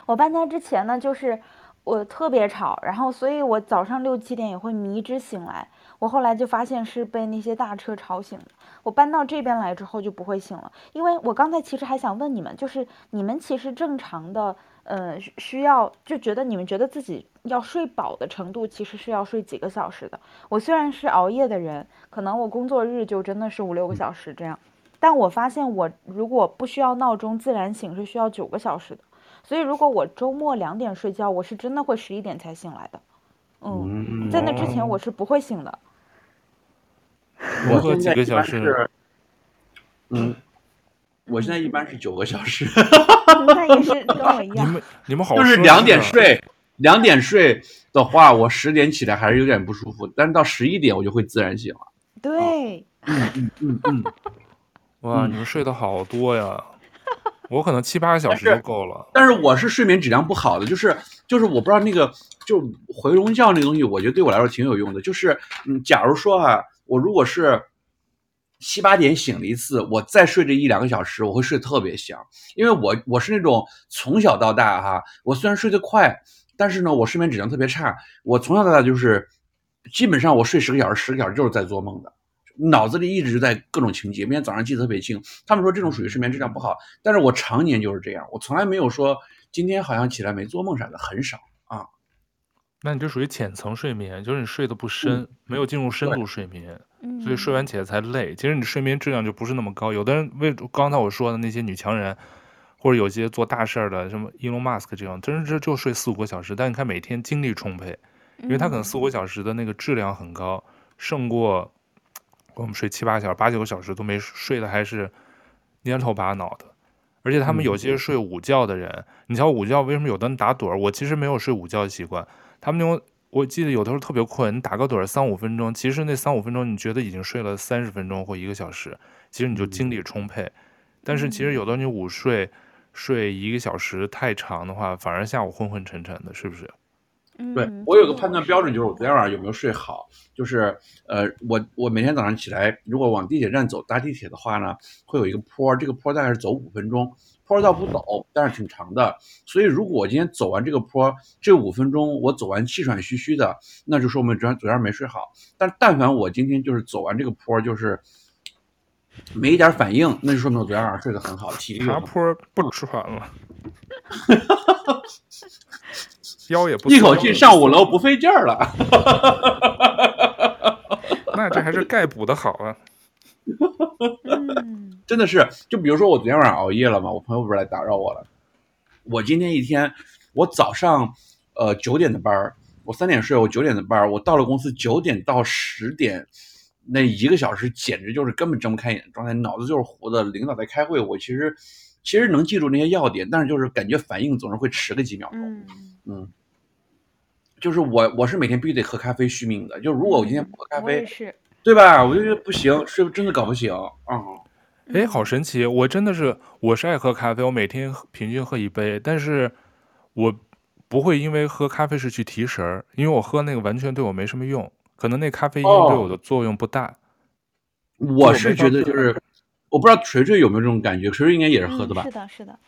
C: 我搬家之前呢，就是我特别吵，然后所以我早上六七点也会迷之醒来。我后来就发现是被那些大车吵醒的。我搬到这边来之后就不会醒了，因为我刚才其实还想问你们，就是你们其实正常的，呃，需要就觉得你们觉得自己要睡饱的程度，其实是要睡几个小时的。我虽然是熬夜的人，可能我工作日就真的是五六个小时这样，但我发现我如果不需要闹钟自然醒是需要九个小时的。所以，如果我周末两点睡觉，我是真的会十一点才醒来的。嗯，在那之前我是不会醒的。
B: 我喝几个小时？嗯，我现在一般是九个小时。
C: 那也是跟我一样。
A: 你们 你们好，
B: 就是两点睡，两点睡的话，我十点起来还是有点不舒服，但是到十一点我就会自然醒了。
C: 对。
B: 嗯嗯嗯嗯。
A: 哇，你们睡得好多呀！我可能七八个小时就够了，
B: 但是，我是睡眠质量不好的，就是就是我不知道那个就回笼觉那个东西，我觉得对我来说挺有用的。就是嗯，假如说啊，我如果是七八点醒了一次，我再睡这一两个小时，我会睡得特别香，因为我我是那种从小到大哈，我虽然睡得快，但是呢，我睡眠质量特别差。我从小到大就是基本上我睡十个小时，十个小时就是在做梦的。脑子里一直在各种情节，每天早上记得特别清。他们说这种属于睡眠质量不好，但是我常年就是这样，我从来没有说今天好像起来没做梦啥的，很少啊。
A: 那你就属于浅层睡眠，就是你睡得不深，嗯、没有进入深度睡眠，所以睡完起来才累。其实你睡眠质量就不是那么高。有的人为刚才我说的那些女强人，或者有些做大事儿的，什么 Elon Musk 这种，真是就睡四五个小时，但你看每天精力充沛，因为他可能四五个小时的那个质量很高，胜过。我们睡七八个小时、八九个小时都没睡的，还是蔫头巴脑的。而且他们有些睡午觉的人，嗯、你瞧午觉为什么有的人打盹儿？我其实没有睡午觉的习惯。他们那种，我记得有的时候特别困，你打个盹儿三五分钟，其实那三五分钟你觉得已经睡了三十分钟或一个小时，其实你就精力充沛。但是其实有的你午睡睡一个小时太长的话，反而下午昏昏沉沉的，是不是？
B: 对，我有个判断标准，就是我昨天晚上有没有睡好。就是呃，我我每天早上起来，如果往地铁站走搭地铁的话呢，会有一个坡，这个坡大概是走五分钟，坡倒不陡，但是挺长的。所以如果我今天走完这个坡，这五分钟我走完气喘吁吁的，那就说明昨天昨天没睡好。但但凡我今天就是走完这个坡，就是没一点反应，那就说明我昨天晚上睡得很好，体力。
A: 爬坡不吃饭了。腰也不
B: 一口气上五楼不费劲儿了
A: 那这还是钙补的好啊！
B: 真的是，就比如说我昨天晚上熬夜了嘛，我朋友不是来打扰我了。我今天一天，我早上呃九点的班儿，我三点睡，我九点的班儿，我到了公司九点到十点那一个小时，简直就是根本睁不开眼的状态，脑子就是糊的。领导在开会，我其实其实能记住那些要点，但是就是感觉反应总是会迟个几秒钟。嗯。嗯就是我，我是每天必须得喝咖啡续命的。就如果我今天不喝咖啡，对吧？我就觉得不行，睡真的搞不醒啊！
A: 哎、嗯，好神奇！我真的是，我是爱喝咖啡，我每天平均喝一杯，但是我不会因为喝咖啡是去提神儿，因为我喝那个完全对我没什么用，可能那咖啡因对我的作用不大。
B: 哦、我是觉得就是，我不知道锤锤有没有这种感觉，锤锤应该也是喝的吧？
C: 嗯、是的，是的，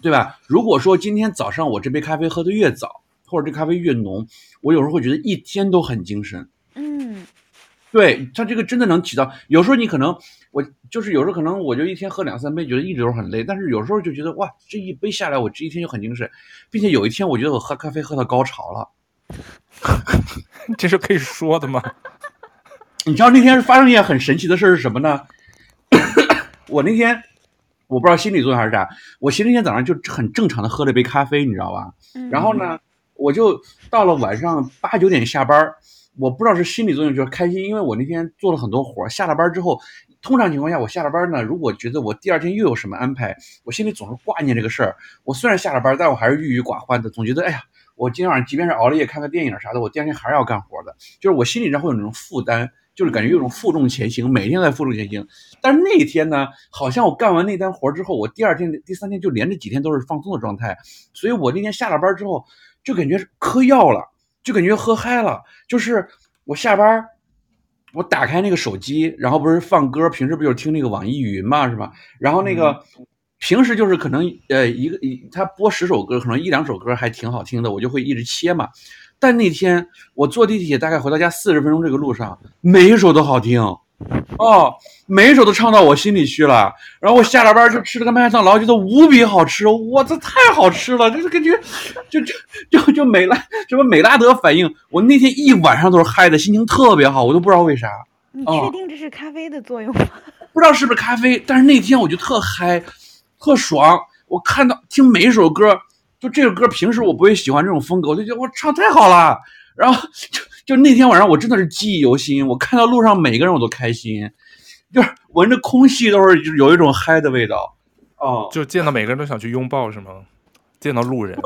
B: 对吧？如果说今天早上我这杯咖啡喝的越早。或者这咖啡越浓，我有时候会觉得一天都很精神。
C: 嗯，
B: 对，它这个真的能起到。有时候你可能我就是有时候可能我就一天喝两三杯，觉得一直都很累，但是有时候就觉得哇，这一杯下来，我这一天就很精神，并且有一天我觉得我喝咖啡喝到高潮了。
A: 这是可以说的吗？
B: 你知道那天发生一件很神奇的事是什么呢？我那天我不知道心理作用还是啥，我前一天早上就很正常的喝了一杯咖啡，你知道吧？然后呢，我就到了晚上八九点下班，我不知道是心理作用就是开心，因为我那天做了很多活，下了班之后，通常情况下我下了班呢，如果觉得我第二天又有什么安排，我心里总是挂念这个事儿。我虽然下了班，但我还是郁郁寡欢的，总觉得哎呀。我今天晚上即便是熬了夜看个电影啥的，我第二天还是要干活的。就是我心里上会有那种负担，就是感觉有种负重前行，每天在负重前行。但是那一天呢，好像我干完那单活之后，我第二天、第三天就连着几天都是放松的状态。所以我那天下了班之后，就感觉嗑药了，就感觉喝嗨了。就是我下班，我打开那个手机，然后不是放歌，平时不就是听那个网易云嘛，是吧？然后那个。嗯平时就是可能呃一个一他播十首歌，可能一两首歌还挺好听的，我就会一直切嘛。但那天我坐地铁大概回到家四十分钟这个路上，每一首都好听哦，每一首都唱到我心里去了。然后我下了班就吃了个麦当劳，觉得无比好吃，哇，这太好吃了，就是感觉就就就就美拉什么美拉德反应。我那天一晚上都是嗨的，心情特别好，我都不知道为啥。
C: 你确定这是咖啡的作用吗？
B: 不知道是不是咖啡，但是那天我就特嗨。特爽！我看到听每一首歌，就这个歌平时我不会喜欢这种风格，我就觉得我唱太好了。然后就就那天晚上我真的是记忆犹新，我看到路上每个人我都开心，就是闻着空气都是就有一种嗨的味道。哦，
A: 就见到每个人都想去拥抱是吗？见到路人，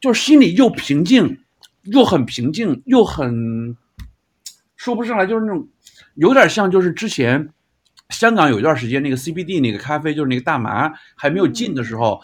B: 就是心里又平静，又很平静，又很说不上来，就是那种有点像就是之前。香港有一段时间，那个 CBD 那个咖啡就是那个大麻还没有禁的时候，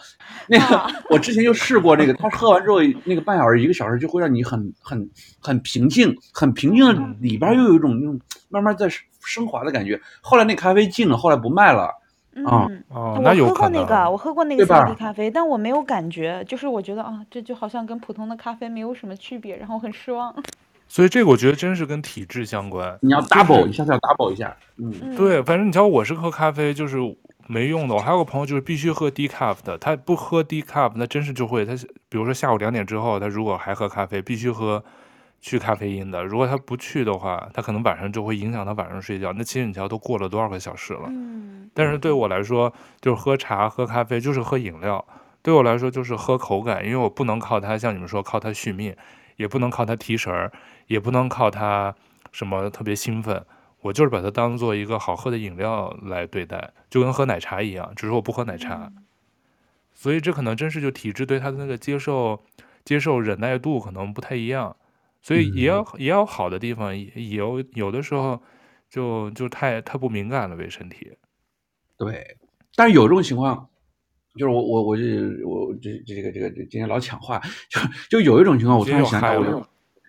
B: 那个 我之前就试过那个，他喝完之后那个半小时一个小时就会让你很很很平静，很平静的里边又有一种那种慢慢在升华的感觉。后来那咖啡禁了，后来不卖了。啊、
C: 嗯、
A: 哦，那有可能。
C: 我喝过那个，我喝过那个 CBD 咖啡，但我没有感觉，就是我觉得啊，这就好像跟普通的咖啡没有什么区别，然后很失望。
A: 所以这个我觉得真是跟体质相关。
B: 你要 double，一下子要 double 一下。
A: 嗯，对，反正你瞧，我是喝咖啡就是没用的。我还有个朋友就是必须喝 decaf 的，他不喝 decaf，那真是就会他，比如说下午两点之后，他如果还喝咖啡，必须喝去咖啡因的。如果他不去的话，他可能晚上就会影响他晚上睡觉。那其实你瞧，都过了多少个小时了？
C: 嗯。
A: 但是对我来说，就是喝茶、喝咖啡，就是喝饮料。对我来说，就是喝口感，因为我不能靠它，像你们说靠它续命，也不能靠它提神儿。也不能靠它什么特别兴奋，我就是把它当做一个好喝的饮料来对待，就跟喝奶茶一样，只是我不喝奶茶。所以这可能真是就体质对它的那个接受、接受忍耐度可能不太一样，所以也有也有好的地方，也有有的时候就就太太不敏感了，对身体。
B: 对，但是有这种情况，就是我我我就我这这个这个今天老抢话，就就有一种情况，我突然想起来。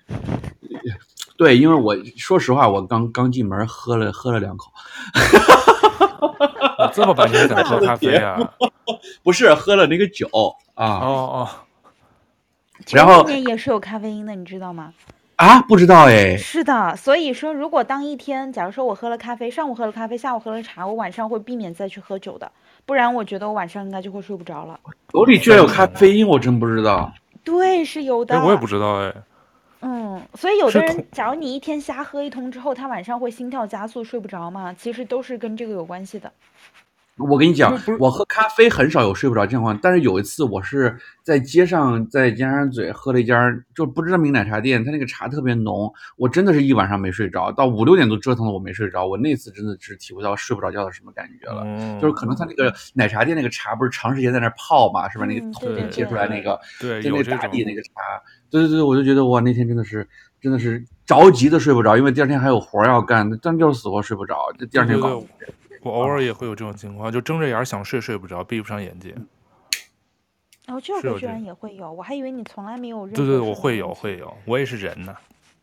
B: 对，因为我说实话，我刚刚进门喝了喝了两口，
A: 这么半天才喝咖啡啊？
B: 不是，喝了那个酒啊。
A: 哦哦。
B: 然后
C: 今天也是有咖啡因的，你知道吗？
B: 啊，不知道哎。
C: 是的，所以说，如果当一天，假如说我喝了咖啡，上午喝了咖啡，下午喝了茶，我晚上会避免再去喝酒的，不然我觉得我晚上应该就会睡不着了。
B: 酒里居然有咖啡因，我真不知道。
C: 对，是有的。
A: 我也不知道哎。
C: 嗯，所以有的人，假如你一天瞎喝一通之后，他晚上会心跳加速，睡不着嘛，其实都是跟这个有关系的。
B: 我跟你讲，我喝咖啡很少有睡不着情况，但是有一次我是在街上，在尖沙咀喝了一家就不知道名奶茶店，它那个茶特别浓，我真的是一晚上没睡着，到五六点都折腾的我没睡着，我那次真的是体会到睡不着觉的什么感觉了，嗯、就是可能他那个奶茶店那个茶不是长时间在那泡嘛，是吧？那个桶里接出来那个，
A: 对，
B: 就那个打底那个茶，对对对，我就觉得哇，那天真的是真的是着急的睡不着，因为第二天还有活要干，但就是死活睡不着，就第二天搞。对对对
A: 我偶尔也会有这种情况，就睁着眼想睡睡不着，闭不上眼睛。
C: 哦，这个居然也会有，我还以为你从来没有。
A: 对对，我会有会有，我也是人呢。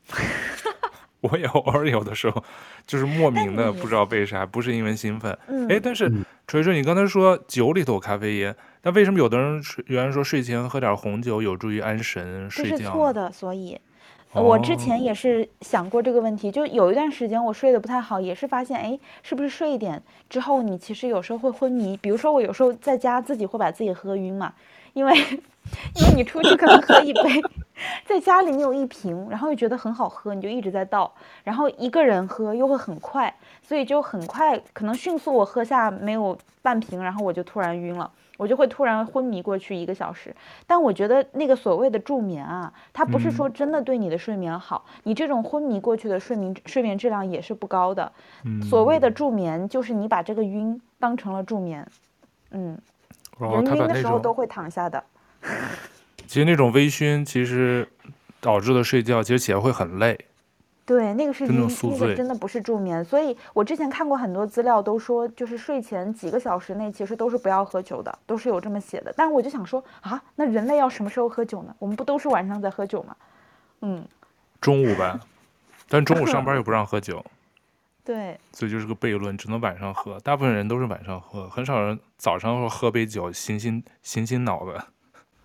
A: 我也偶尔有的时候就是莫名的不知道为啥，不是因为兴奋。哎，但是锤锤，你刚才说酒里头有咖啡因，那为什么有的人原来说睡前喝点红酒有助于安神睡觉？
C: 这是错的，所以。我之前也是想过这个问题，就有一段时间我睡得不太好，也是发现，哎，是不是睡一点之后，你其实有时候会昏迷？比如说我有时候在家自己会把自己喝晕嘛，因为因为你出去可能喝一杯，在家里你有一瓶，然后又觉得很好喝，你就一直在倒，然后一个人喝又会很快，所以就很快，可能迅速我喝下没有半瓶，然后我就突然晕了。我就会突然昏迷过去一个小时，但我觉得那个所谓的助眠啊，它不是说真的对你的睡眠好，嗯、你这种昏迷过去的睡眠睡眠质量也是不高的。嗯、所谓的助眠就是你把这个晕当成了助眠，嗯，哦、人晕的时候都会躺下的。
A: 其实那种微醺其实导致的睡觉，其实起来会很累。
C: 对，那个是晕，那个真的不是助眠。所以我之前看过很多资料，都说就是睡前几个小时内其实都是不要喝酒的，都是有这么写的。但是我就想说啊，那人类要什么时候喝酒呢？我们不都是晚上在喝酒吗？嗯，
A: 中午吧，但中午上班又不让喝酒。
C: 对，
A: 所以就是个悖论，只能晚上喝。大部分人都是晚上喝，很少人早上会喝杯酒醒醒醒醒脑子。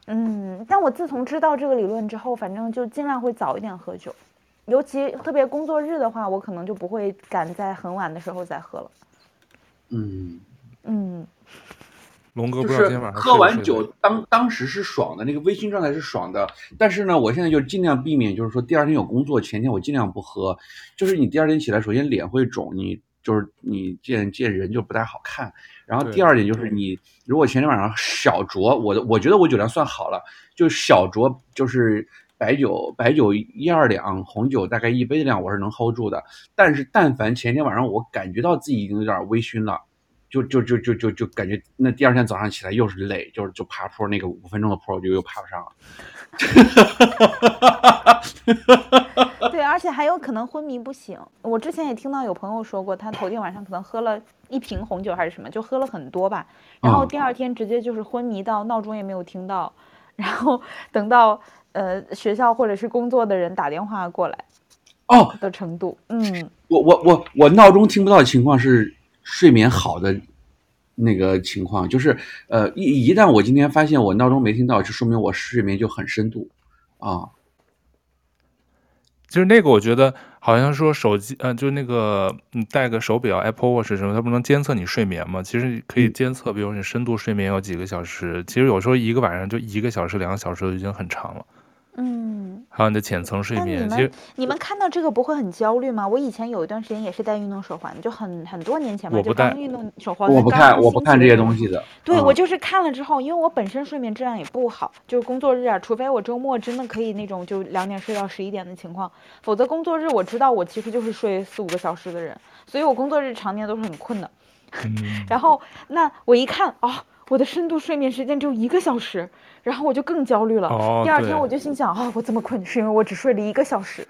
C: 嗯，但我自从知道这个理论之后，反正就尽量会早一点喝酒。尤其特别工作日的话，我可能就不会赶在很晚的时候再喝了。
B: 嗯
C: 嗯，
A: 龙哥，
B: 就是喝完酒当当时是爽的，那个微醺状态是爽的。但是呢，我现在就尽量避免，就是说第二天有工作，前天我尽量不喝。就是你第二天起来，首先脸会肿，你就是你见见人就不太好看。然后第二点就是你如果前天晚上小酌，我我觉得我酒量算好了，就小酌就是。白酒，白酒一二两，红酒大概一杯的量，我是能 hold 住的。但是，但凡前天晚上我感觉到自己已经有点微醺了，就就就就就就感觉那第二天早上起来又是累，就是就爬坡那个五分钟的坡，我就又爬不上了。
C: 对，而且还有可能昏迷不醒。我之前也听到有朋友说过，他头天晚上可能喝了一瓶红酒还是什么，就喝了很多吧，然后第二天直接就是昏迷到闹钟也没有听到，然后等到。呃，学校或者是工作的人打电话过来，
B: 哦
C: 的程度，嗯，
B: 我我我我闹钟听不到的情况是睡眠好的那个情况，就是呃一一旦我今天发现我闹钟没听到，就说明我睡眠就很深度啊。
A: 就是那个，我觉得好像说手机，呃，就那个你戴个手表 Apple Watch 什么，它不能监测你睡眠吗？其实可以监测，比如你深度睡眠有几个小时，其实有时候一个晚上就一个小时、两个小时就已经很长了。
C: 嗯，
A: 还有你的浅层睡眠，其实
C: 你们看到这个不会很焦虑吗？我以前有一段时间也是戴运动手环，就很很多年前吧，就戴运动手环。
B: 我不看，我不看这些东西的。
C: 对，我就是看了之后，因为我本身睡眠质量也不好，就是工作日啊，除非我周末真的可以那种就两点睡到十一点的情况，否则工作日我知道我其实就是睡四五个小时的人，所以我工作日常年都是很困的。然后那我一看啊，我的深度睡眠时间只有一个小时。然后我就更焦虑了。哦，第二天我就心想啊，我这么困，是因为我只睡了一个小时。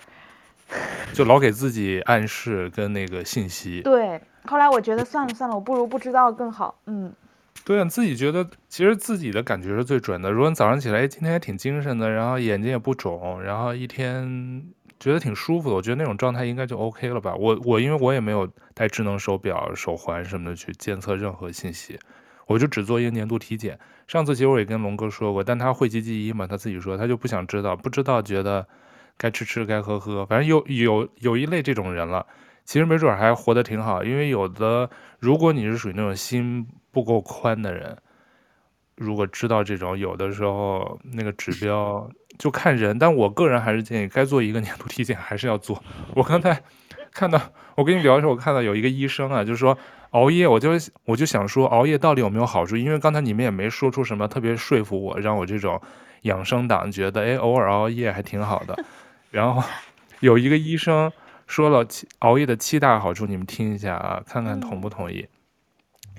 A: 就老给自己暗示跟那个信息。
C: 对，后来我觉得算了算了，我不如不知道更好。嗯，
A: 对啊，自己觉得其实自己的感觉是最准的。如果你早上起来，哎，今天还挺精神的，然后眼睛也不肿，然后一天觉得挺舒服的，我觉得那种状态应该就 OK 了吧。我我因为我也没有带智能手表、手环什么的去监测任何信息。我就只做一个年度体检。上次其实我也跟龙哥说过，但他讳疾忌医嘛，他自己说他就不想知道，不知道觉得该吃吃该喝喝，反正有有有一类这种人了。其实没准还活得挺好，因为有的如果你是属于那种心不够宽的人，如果知道这种有的时候那个指标就看人，但我个人还是建议该做一个年度体检还是要做。我刚才看到我跟你聊的时候，我看到有一个医生啊，就是说。熬夜，我就我就想说，熬夜到底有没有好处？因为刚才你们也没说出什么特别说服我，让我这种养生党觉得，哎，偶尔熬夜还挺好的。然后 有一个医生说了熬夜的七大好处，你们听一下啊，看看同不同意。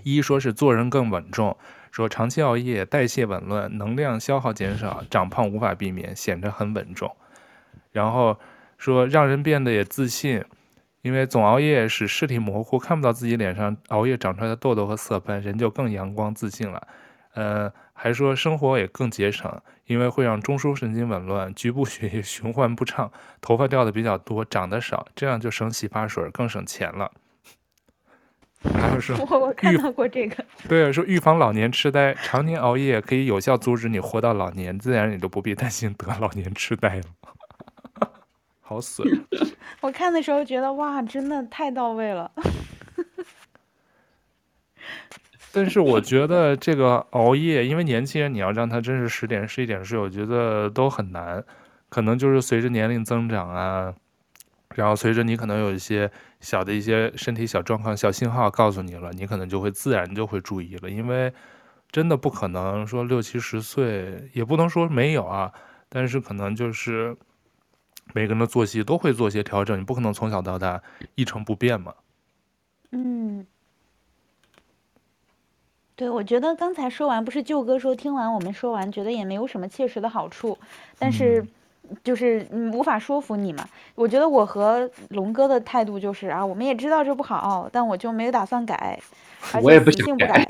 A: 一说是做人更稳重，说长期熬夜代谢紊乱，能量消耗减少，长胖无法避免，显得很稳重。然后说让人变得也自信。因为总熬夜使视体模糊，看不到自己脸上熬夜长出来的痘痘和色斑，人就更阳光自信了。呃，还说生活也更节省，因为会让中枢神经紊乱，局部血液循环不畅，头发掉的比较多，长得少，这样就省洗发水，更省钱了。还有说，
C: 我我看到过这个，
A: 对，说预防老年痴呆，常年熬夜可以有效阻止你活到老年，自然你都不必担心得老年痴呆了。好损。
C: 我看的时候觉得哇，真的太到位了。
A: 但是我觉得这个熬夜，因为年轻人你要让他真是十点十一点睡，我觉得都很难。可能就是随着年龄增长啊，然后随着你可能有一些小的一些身体小状况、小信号告诉你了，你可能就会自然就会注意了。因为真的不可能说六七十岁，也不能说没有啊，但是可能就是每个人的作息都会做些调整，你不可能从小到大一成不变嘛。
C: 嗯。对，我觉得刚才说完，不是舅哥说听完我们说完，觉得也没有什么切实的好处，但是就是嗯无法说服你嘛。我觉得我和龙哥的态度就是啊，我们也知道这不好，但我就没有打算改。
B: 我也不想改，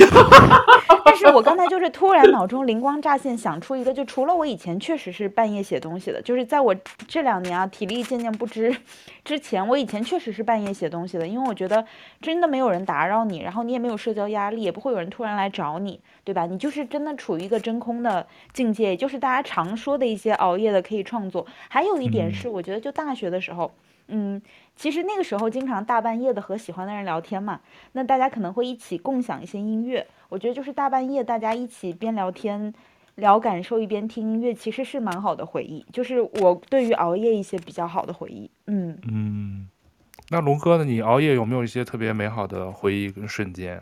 C: 但是我刚才就是突然脑中灵光乍现，想出一个，就除了我以前确实是半夜写东西的，就是在我这两年啊体力渐渐不支之前，我以前确实是半夜写东西的，因为我觉得真的没有人打扰你，然后你也没有社交压力，也不会有人突然来找你，对吧？你就是真的处于一个真空的境界，也就是大家常说的一些熬夜的可以创作。还有一点是，我觉得就大学的时候，嗯。其实那个时候经常大半夜的和喜欢的人聊天嘛，那大家可能会一起共享一些音乐。我觉得就是大半夜大家一起边聊天聊感受一边听音乐，其实是蛮好的回忆。就是我对于熬夜一些比较好的回忆。嗯
A: 嗯，那龙哥呢？你熬夜有没有一些特别美好的回忆跟瞬间，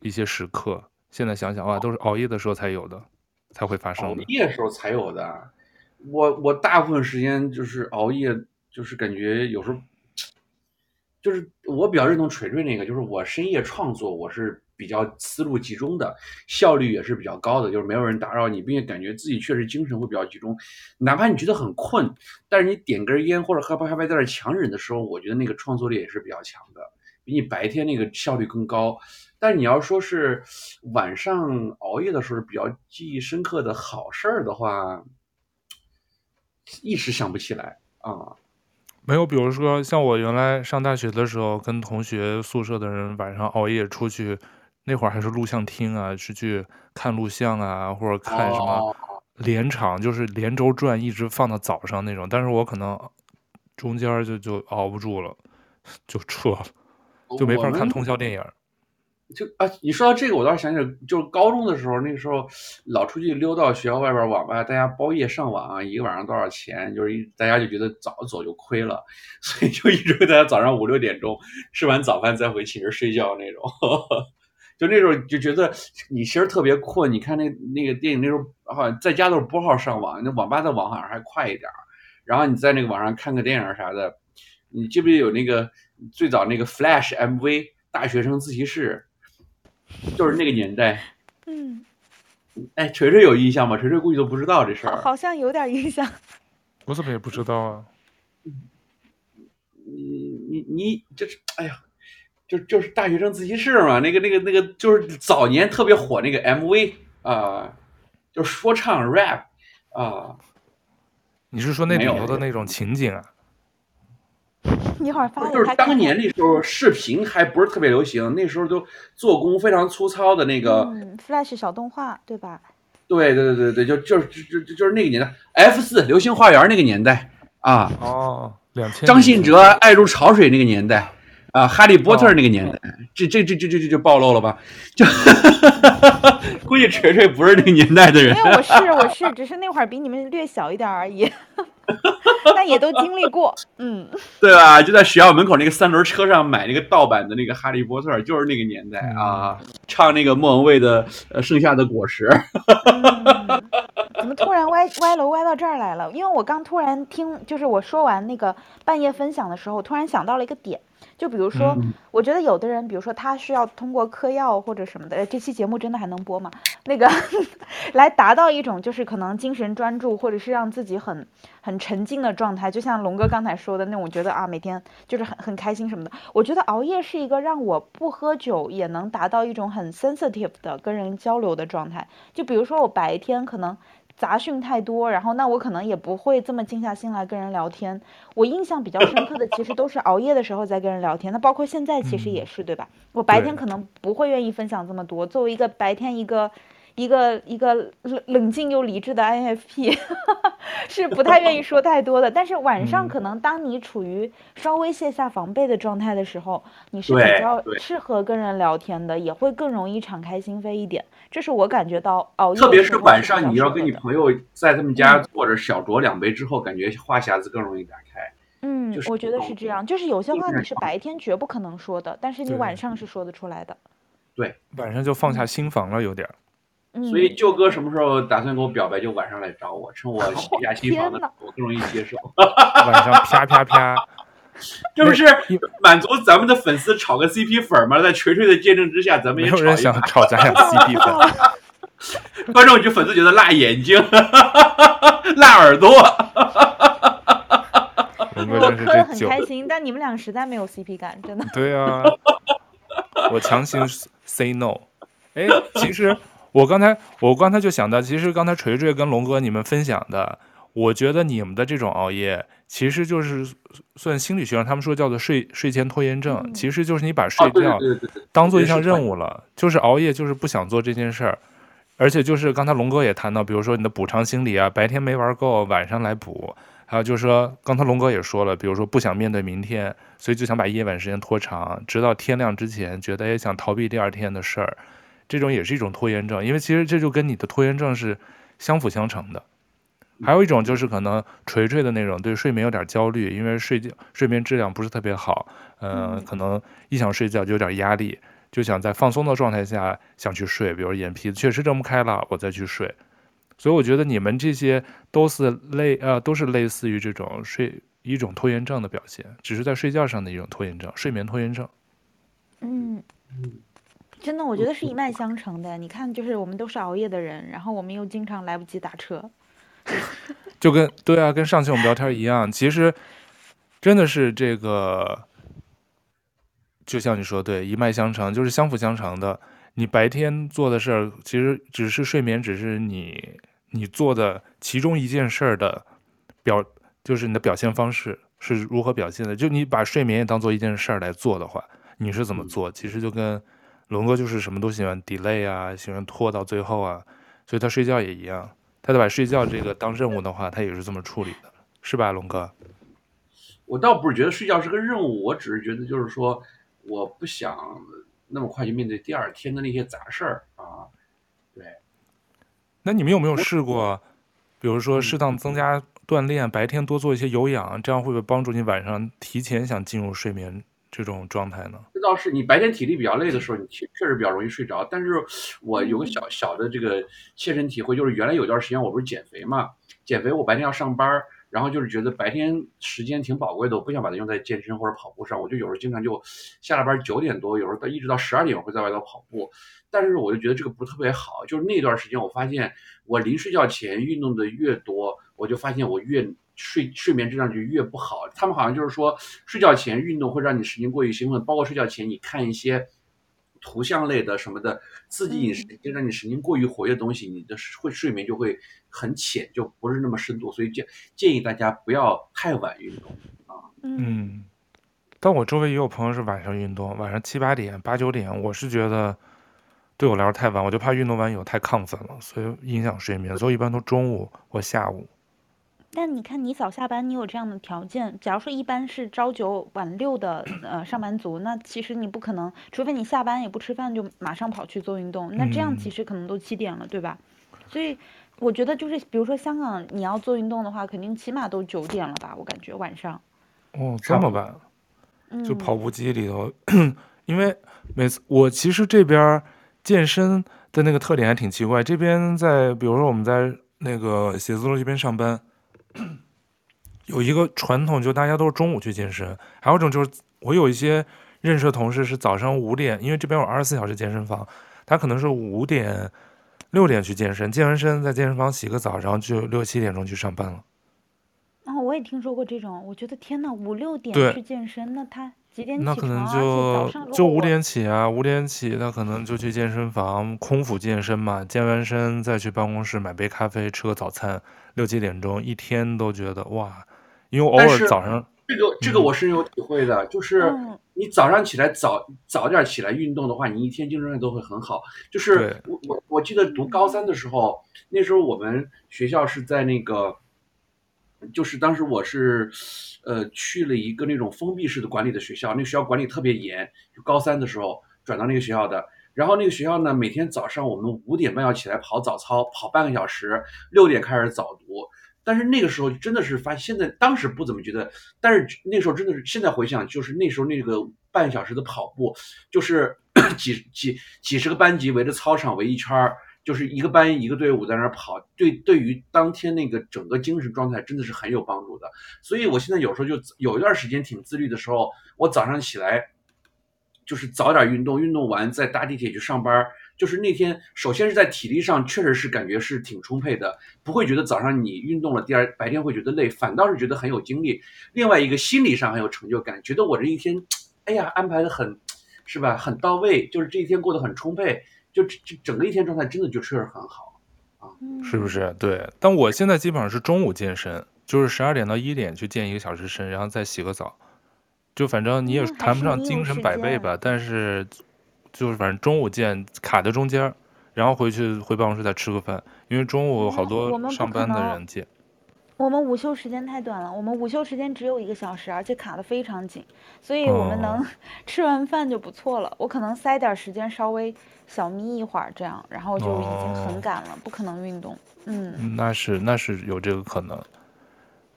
A: 一些时刻？现在想想哇，都是熬夜的时候才有的，才会发生的。
B: 熬夜的时候才有的。我我大部分时间就是熬夜，就是感觉有时候。就是我比较认同锤锤那个，就是我深夜创作，我是比较思路集中的，效率也是比较高的，就是没有人打扰你，并且感觉自己确实精神会比较集中。哪怕你觉得很困，但是你点根烟或者喝杯咖啡在那强忍的时候，我觉得那个创作力也是比较强的，比你白天那个效率更高。但你要说是晚上熬夜的时候比较记忆深刻的好事儿的话，一时想不起来啊。
A: 没有，比如说像我原来上大学的时候，跟同学宿舍的人晚上熬夜出去，那会儿还是录像厅啊，是去看录像啊，或者看什么连场，就是连轴转，一直放到早上那种。但是我可能中间就就熬不住了，就撤了，就没法看通宵电影。
B: 就啊，你说到这个，我倒是想起来，就是高中的时候，那个时候老出去溜到学校外边网吧，大家包夜上网啊，一个晚上多少钱？就是一大家就觉得早走就亏了，所以就一直会大家早上五六点钟吃完早饭再回寝室睡觉那种。就那时候就觉得你其实特别困，你看那那个电影那时候好像在家都是拨号上网，那网吧的网好像还快一点。然后你在那个网上看个电影啥的，你记不记得有那个最早那个 Flash MV 大学生自习室？就是那个年代，
C: 嗯，
B: 哎，锤锤有印象吗？锤锤估计都不知道这事儿，
C: 好像有点印象，
A: 我怎么也不知道啊？
B: 你你你就是，哎呀，就就是大学生自习室嘛，那个那个那个就是早年特别火那个 MV 啊、呃，就是说唱 rap 啊、呃，
A: 你是说那里头的那种情景啊？
C: 一会儿发的，
B: 就是当年那时候视频还不是特别流行，那时候都做工非常粗糙的那个，
C: 嗯，Flash 小动画，对吧？
B: 对对对对对，就就就就就是那个年代，F 四流星花园那个年代啊，
A: 哦，两千，
B: 张信哲爱如潮水那个年代啊，哈利波特那个年代，这这这这这这就暴露了吧？就 估计锤锤不是那个年代的人，
C: 因为我是我是，只是那会儿比你们略小一点而已。但也都经历过，嗯，
B: 对吧？就在学校门口那个三轮车上买那个盗版的那个《哈利波特》，就是那个年代啊，唱那个莫文蔚的《呃盛夏的果实》
C: 嗯。怎么突然歪歪楼歪到这儿来了？因为我刚突然听，就是我说完那个半夜分享的时候，我突然想到了一个点。就比如说，我觉得有的人，比如说他需要通过嗑药或者什么的，这期节目真的还能播吗？那个 来达到一种就是可能精神专注，或者是让自己很很沉浸的状态。就像龙哥刚才说的那种，觉得啊，每天就是很很开心什么的。我觉得熬夜是一个让我不喝酒也能达到一种很 sensitive 的跟人交流的状态。就比如说我白天可能。杂讯太多，然后那我可能也不会这么静下心来跟人聊天。我印象比较深刻的，其实都是熬夜的时候在跟人聊天。那包括现在其实也是，对吧？我白天可能不会愿意分享这么多。作为一个白天一个一个一个冷冷静又理智的 INFP，是不太愿意说太多的。但是晚上可能当你处于稍微卸下防备的状态的时候，你是比较适合跟人聊天的，也会更容易敞开心扉一点。这是我感觉到熬夜，
B: 特别是晚上你要跟你朋友在他们家坐着小酌两杯之后，感觉话匣子更容易打开。
C: 嗯，我觉得是这样，就是有些话你是白天绝不可能说的，但是你晚上是说得出来的。
B: 对，
A: 晚上就放下心防了，有点。
B: 所以舅哥什么时候打算给我表白？就晚上来找我，趁我卸下心防的时候，我更容易接受。
A: 晚上啪啪啪，
B: 这不是满足咱们的粉丝炒个 CP 粉吗？在锤锤的见证之下，咱们也
A: 没有人想炒咱俩 CP
B: 粉。观众就粉丝觉得辣眼睛，辣耳朵。
C: 我磕的很开心，但你们俩实在没有 CP 感，真的。
A: 对啊，我强行 say no。哎，其实。我刚才我刚才就想到，其实刚才锤锤跟龙哥你们分享的，我觉得你们的这种熬夜，其实就是算心理学上他们说叫做睡睡前拖延症，其实就是你把睡觉当做一项任务了，就是熬夜就是不想做这件事儿，而且就是刚才龙哥也谈到，比如说你的补偿心理啊，白天没玩够，晚上来补，还有就是说刚才龙哥也说了，比如说不想面对明天，所以就想把夜晚时间拖长，直到天亮之前，觉得也想逃避第二天的事儿。这种也是一种拖延症，因为其实这就跟你的拖延症是相辅相成的。还有一种就是可能垂垂的那种对睡眠有点焦虑，因为睡觉睡眠质量不是特别好，嗯、呃，可能一想睡觉就有点压力，就想在放松的状态下想去睡，比如眼皮子确实睁不开了，我再去睡。所以我觉得你们这些都是类呃都是类似于这种睡一种拖延症的表现，只是在睡觉上的一种拖延症，睡眠拖延症。
C: 嗯。真的，我觉得是一脉相承的。你看，就是我们都是熬夜的人，然后我们又经常来不及打车，
A: 就跟对啊，跟上期我们聊天一样。其实真的是这个，就像你说，对，一脉相承，就是相辅相成的。你白天做的事儿，其实只是睡眠，只是你你做的其中一件事儿的表，就是你的表现方式是如何表现的。就你把睡眠也当做一件事儿来做的话，你是怎么做？其实就跟。龙哥就是什么都喜欢 delay 啊，喜欢拖到最后啊，所以他睡觉也一样。他得把睡觉这个当任务的话，他也是这么处理的，是吧，龙哥？
B: 我倒不是觉得睡觉是个任务，我只是觉得就是说，我不想那么快就面对第二天的那些杂事儿啊。对。
A: 那你们有没有试过，比如说适当增加锻炼，白天多做一些有氧，这样会不会帮助你晚上提前想进入睡眠？这种状态呢？
B: 这倒是，你白天体力比较累的时候，你确实比较容易睡着。但是我有个小小的这个切身体会，就是原来有段时间我不是减肥嘛，减肥我白天要上班，然后就是觉得白天时间挺宝贵的，我不想把它用在健身或者跑步上，我就有时候经常就下了班九点多，有时候到一直到十二点我会在外头跑步。但是我就觉得这个不是特别好，就是那段时间我发现我临睡觉前运动的越多，我就发现我越。睡睡眠质量就越不好。他们好像就是说，睡觉前运动会让你神经过于兴奋，包括睡觉前你看一些图像类的什么的刺激你神经，让你神经过于活跃的东西，你的会睡眠就会很浅，就不是那么深度。所以建建议大家不要太晚运动啊。
A: 嗯，但我周围也有朋友是晚上运动，晚上七八点、八九点，我是觉得对我来说太晚，我就怕运动完以后太亢奋了，所以影响睡眠，所以一般都中午或下午。
C: 但你看，你早下班，你有这样的条件。假如说一般是朝九晚六的呃上班族，那其实你不可能，除非你下班也不吃饭就马上跑去做运动，那这样其实可能都七点了，嗯、对吧？所以我觉得就是，比如说香港你要做运动的话，肯定起码都九点了吧？我感觉晚上。
A: 哦，这么晚，就跑步机里头，嗯、因为每次我其实这边健身的那个特点还挺奇怪，这边在比如说我们在那个写字楼这边上班。有一个传统，就大家都是中午去健身。还有一种就是，我有一些认识的同事是早上五点，因为这边有二十四小时健身房，他可能是五点、六点去健身，健完身在健身房洗个澡，然后就六七点钟去上班了。
C: 哦，我也听说过这种，我觉得天呐，五六点去健身，那他几点起床？
A: 那可能就就五点起啊，五点起，他可能就去健身房空腹健身嘛，健完身再去办公室买杯咖啡，吃个早餐。六七点钟，一天都觉得哇，因为偶尔早上
B: 这个这个我深有体会的，嗯、就是你早上起来早早点起来运动的话，你一天精神状态都会很好。就是我我我记得读高三的时候，那时候我们学校是在那个，就是当时我是，呃，去了一个那种封闭式的管理的学校，那个学校管理特别严。就高三的时候转到那个学校的，然后那个学校呢，每天早上我们五点半要起来跑早操，跑半个小时，六点开始早读。但是那个时候真的是发现，现在当时不怎么觉得，但是那时候真的是，现在回想就是那时候那个半小时的跑步，就是 几几几十个班级围着操场围一圈儿，就是一个班一个队伍在那儿跑，对，对于当天那个整个精神状态真的是很有帮助的。所以我现在有时候就有一段时间挺自律的时候，我早上起来就是早点运动，运动完再搭地铁去上班。就是那天，首先是在体力上确实是感觉是挺充沛的，不会觉得早上你运动了，第二白天会觉得累，反倒是觉得很有精力。另外一个心理上很有成就感，觉得我这一天，哎呀，安排的很，是吧？很到位，就是这一天过得很充沛，就这整个一天状态真的就确实很好啊，
A: 是不是？对。但我现在基本上是中午健身，就是十二点到一点去健一个小时身，然后再洗个澡，就反正你也谈不上精神百倍吧，但是。就是反正中午健卡在中间，然后回去回办公室再吃个饭，因为中午好多上班的人见。
C: 我们午休时间太短了，我们午休时间只有一个小时，而且卡得非常紧，所以我们能 吃完饭就不错了。哦、我可能塞点时间稍微小眯一会儿这样，然后就已经很赶了，哦、不可能运动。嗯，
A: 那是那是有这个可能。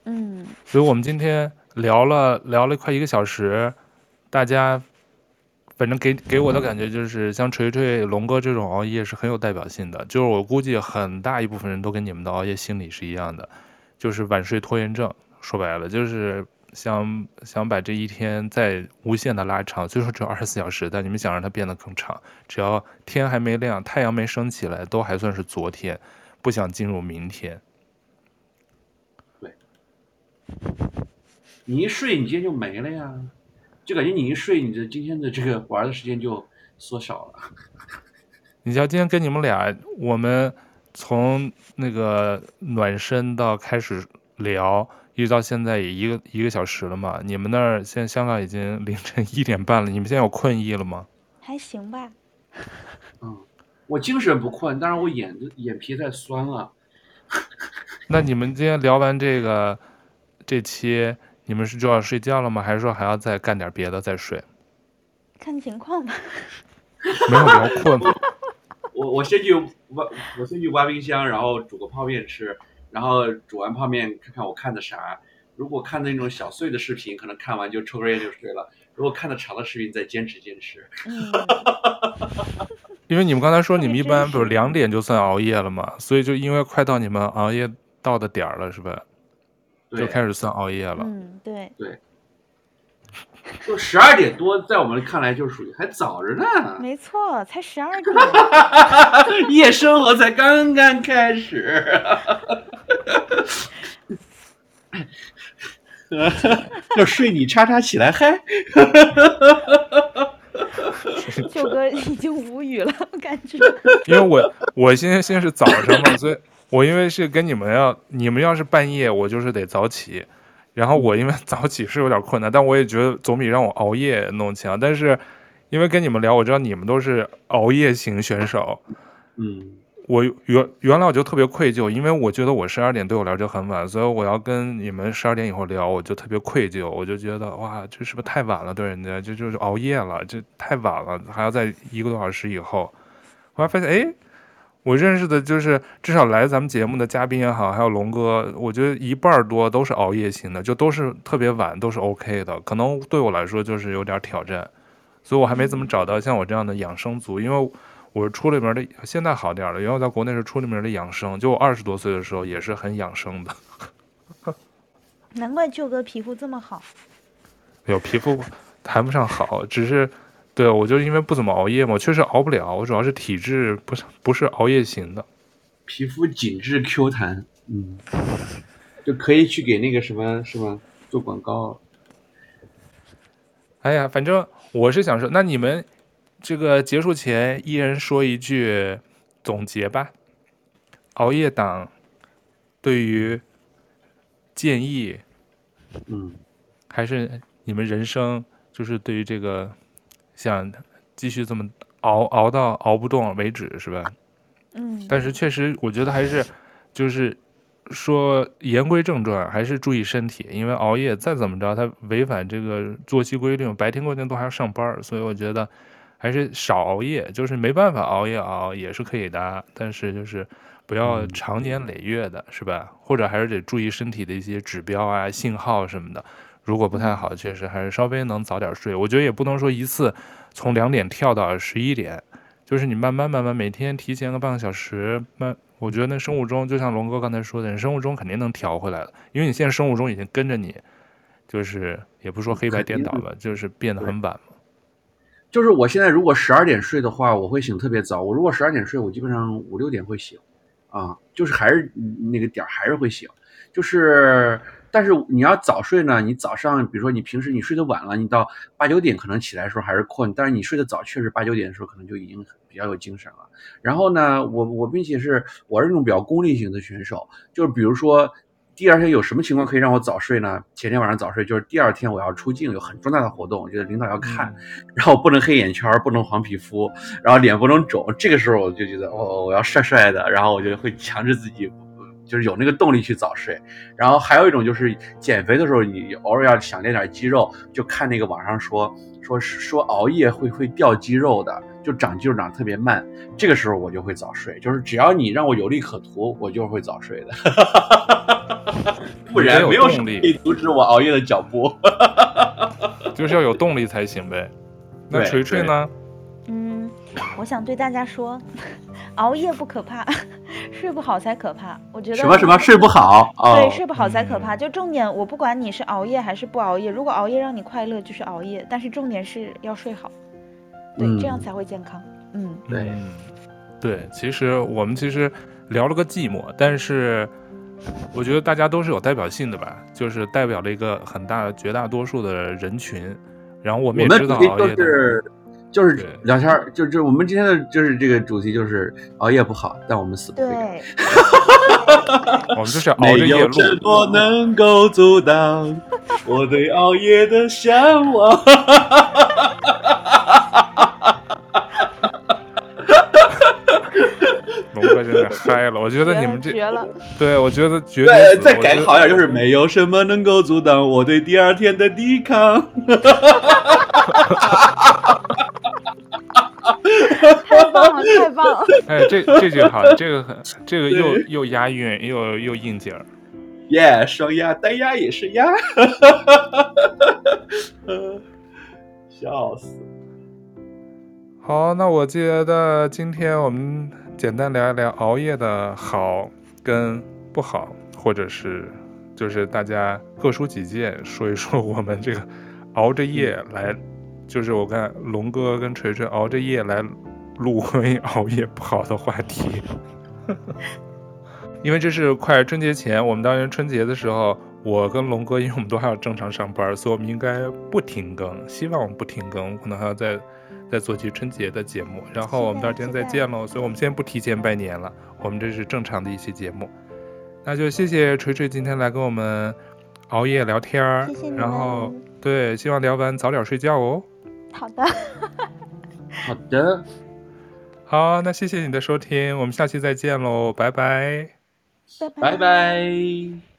C: 嗯，
A: 所以我们今天聊了聊了快一个小时，大家。反正给给我的感觉就是，像锤锤、龙哥这种熬夜是很有代表性的。就是我估计很大一部分人都跟你们的熬夜心理是一样的，就是晚睡拖延症。说白了，就是想想把这一天再无限的拉长。虽说只有二十四小时，但你们想让它变得更长。只要天还没亮，太阳没升起来，都还算是昨天，不想进入明天。
B: 对，你一睡，你今天就没了呀。就感觉你一睡，你的今天的这个玩的时间就缩小了。
A: 你像今天跟你们俩，我们从那个暖身到开始聊，一直到现在也一个一个小时了嘛。你们那儿现在香港已经凌晨一点半了，你们现在有困意了吗？
C: 还行吧。
B: 嗯，我精神不困，但是我眼眼皮太酸了。
A: 那你们今天聊完这个这期。你们是就要睡觉了吗？还是说还要再干点别的再睡？
C: 看情况吧。
A: 没有聊困。
B: 我我先去挖，我先去挖冰箱，然后煮个泡面吃。然后煮完泡面看看我看的啥。如果看的那种小碎的视频，可能看完就抽根烟就睡了。如果看的长的视频，再坚持坚持。
A: 嗯、因为你们刚才说你们一般不是两点就算熬夜了嘛，所以就因为快到你们熬夜到的点儿了，是吧？就开始算熬夜了。
C: 嗯，对
B: 对，就十二点多，在我们看来就属于还早着呢。
C: 没错，才十二点，
B: 夜生活才刚刚开始。要睡你叉叉起来嗨。
C: 舅哥已经无语了，我感觉。
A: 因为我我现在现在是早上嘛，所以。我因为是跟你们要，你们要是半夜，我就是得早起，然后我因为 早起是有点困难，但我也觉得总比让我熬夜弄强。但是因为跟你们聊，我知道你们都是熬夜型选手，
B: 嗯，
A: 我原原来我就特别愧疚，因为我觉得我十二点对我来说就很晚，所以我要跟你们十二点以后聊，我就特别愧疚，我就觉得哇，这是不是太晚了？对人家这就是熬夜了，这太晚了，还要在一个多小时以后，我还发现哎。我认识的就是至少来咱们节目的嘉宾也好，还有龙哥，我觉得一半多都是熬夜型的，就都是特别晚，都是 OK 的。可能对我来说就是有点挑战，所以我还没怎么找到像我这样的养生族，因为我是出了名的，现在好点了，因为我在国内是出了名的养生，就我二十多岁的时候也是很养生的。
C: 难怪舅哥皮肤这么好。
A: 有皮肤谈不上好，只是。对，我就因为不怎么熬夜嘛，我确实熬不了。我主要是体质不是不是熬夜型的，
B: 皮肤紧致 Q 弹，嗯，就可以去给那个什么是吗做广告。
A: 哎呀，反正我是想说，那你们这个结束前一人说一句总结吧。熬夜党对于建议，
B: 嗯，
A: 还是你们人生。就是对于这个想继续这么熬熬到熬不动为止，是吧？
C: 嗯，
A: 但是确实，我觉得还是就是说言归正传，还是注意身体，因为熬夜再怎么着，它违反这个作息规律，白天过天都还要上班，所以我觉得还是少熬夜。就是没办法熬夜熬也是可以的，但是就是不要长年累月的，是吧？或者还是得注意身体的一些指标啊、信号什么的。如果不太好，确实还是稍微能早点睡。我觉得也不能说一次从两点跳到十一点，就是你慢慢慢慢每天提前个半个小时，慢，我觉得那生物钟就像龙哥刚才说的，你生物钟肯定能调回来了，因为你现在生物钟已经跟着你，就是也不说黑白颠倒了，就是变得很晚嘛。
B: 就是我现在如果十二点睡的话，我会醒特别早。我如果十二点睡，我基本上五六点会醒，啊，就是还是那个点儿还是会醒，就是。但是你要早睡呢，你早上比如说你平时你睡得晚了，你到八九点可能起来的时候还是困，但是你睡得早，确实八九点的时候可能就已经比较有精神了。然后呢，我我并且是我是那种比较功利型的选手，就是比如说第二天有什么情况可以让我早睡呢？前天晚上早睡，就是第二天我要出镜，有很重大的活动，我觉得领导要看，然后不能黑眼圈，不能黄皮肤，然后脸不能肿，这个时候我就觉得哦，我要帅帅的，然后我就会强制自己。就是有那个动力去早睡，然后还有一种就是减肥的时候，你偶尔要想练点肌肉，就看那个网上说说说熬夜会会掉肌肉的，就长肌肉长特别慢。这个时候我就会早睡，就是只要你让我有利可图，我就会早睡的。不然没有动力可以阻止我熬夜的脚步。
A: 就是要有动力才行呗。那锤锤呢？
C: 嗯，我想对大家说，熬夜不可怕。睡不好才可怕，我觉得
B: 什么什么睡不好，
C: 对，
B: 哦、
C: 睡不好才可怕。就重点，我不管你是熬夜还是不熬夜，如果熬夜让你快乐，就是熬夜。但是重点是要睡好，对，嗯、这样才会健康。嗯，
B: 对，
A: 对。其实我们其实聊了个寂寞，但是我觉得大家都是有代表性的吧，就是代表了一个很大绝大多数的人群。然后我们也知道熬夜的。
B: 就是聊天儿，就就我们今天的就是这个主题就是熬夜不好，但我们死不会。
C: 对，
A: 我们就是熬着夜录。
B: 没有什么能够阻挡我对熬夜的向往。
A: 龙哥真的嗨了，我觉得你们这
C: 绝了。
A: 对，我觉得绝
B: 对。再改好点，就是没有什么能够阻挡我对第二天的抵抗。
C: 太棒了，太棒了！
A: 哎，这这句好，这个很，这个又又押韵，又又应景儿。
B: 耶，双押单押也是押，笑死！
A: 好，那我觉得今天我们简单聊一聊熬夜的好跟不好，或者是就是大家各抒己见，说一说我们这个熬着夜来。就是我看龙哥跟锤锤熬着夜来录关于熬夜不好的话题，因为这是快春节前，我们当年春节的时候，我跟龙哥因为我们都还要正常上班，所以我们应该不停更，希望我们不停更，可能还要再再做期春节的节目，然后我们到时间再见喽，所以我们先不提前拜年了，我们这是正常的一期节目，那就谢谢锤锤今天来跟我们熬夜聊天儿，
C: 谢谢
A: 然后对，希望聊完早点睡觉哦。
C: 好的，
B: 好的，
A: 好，那谢谢你的收听，我们下期再见喽，拜拜，
C: 拜拜。
B: 拜拜。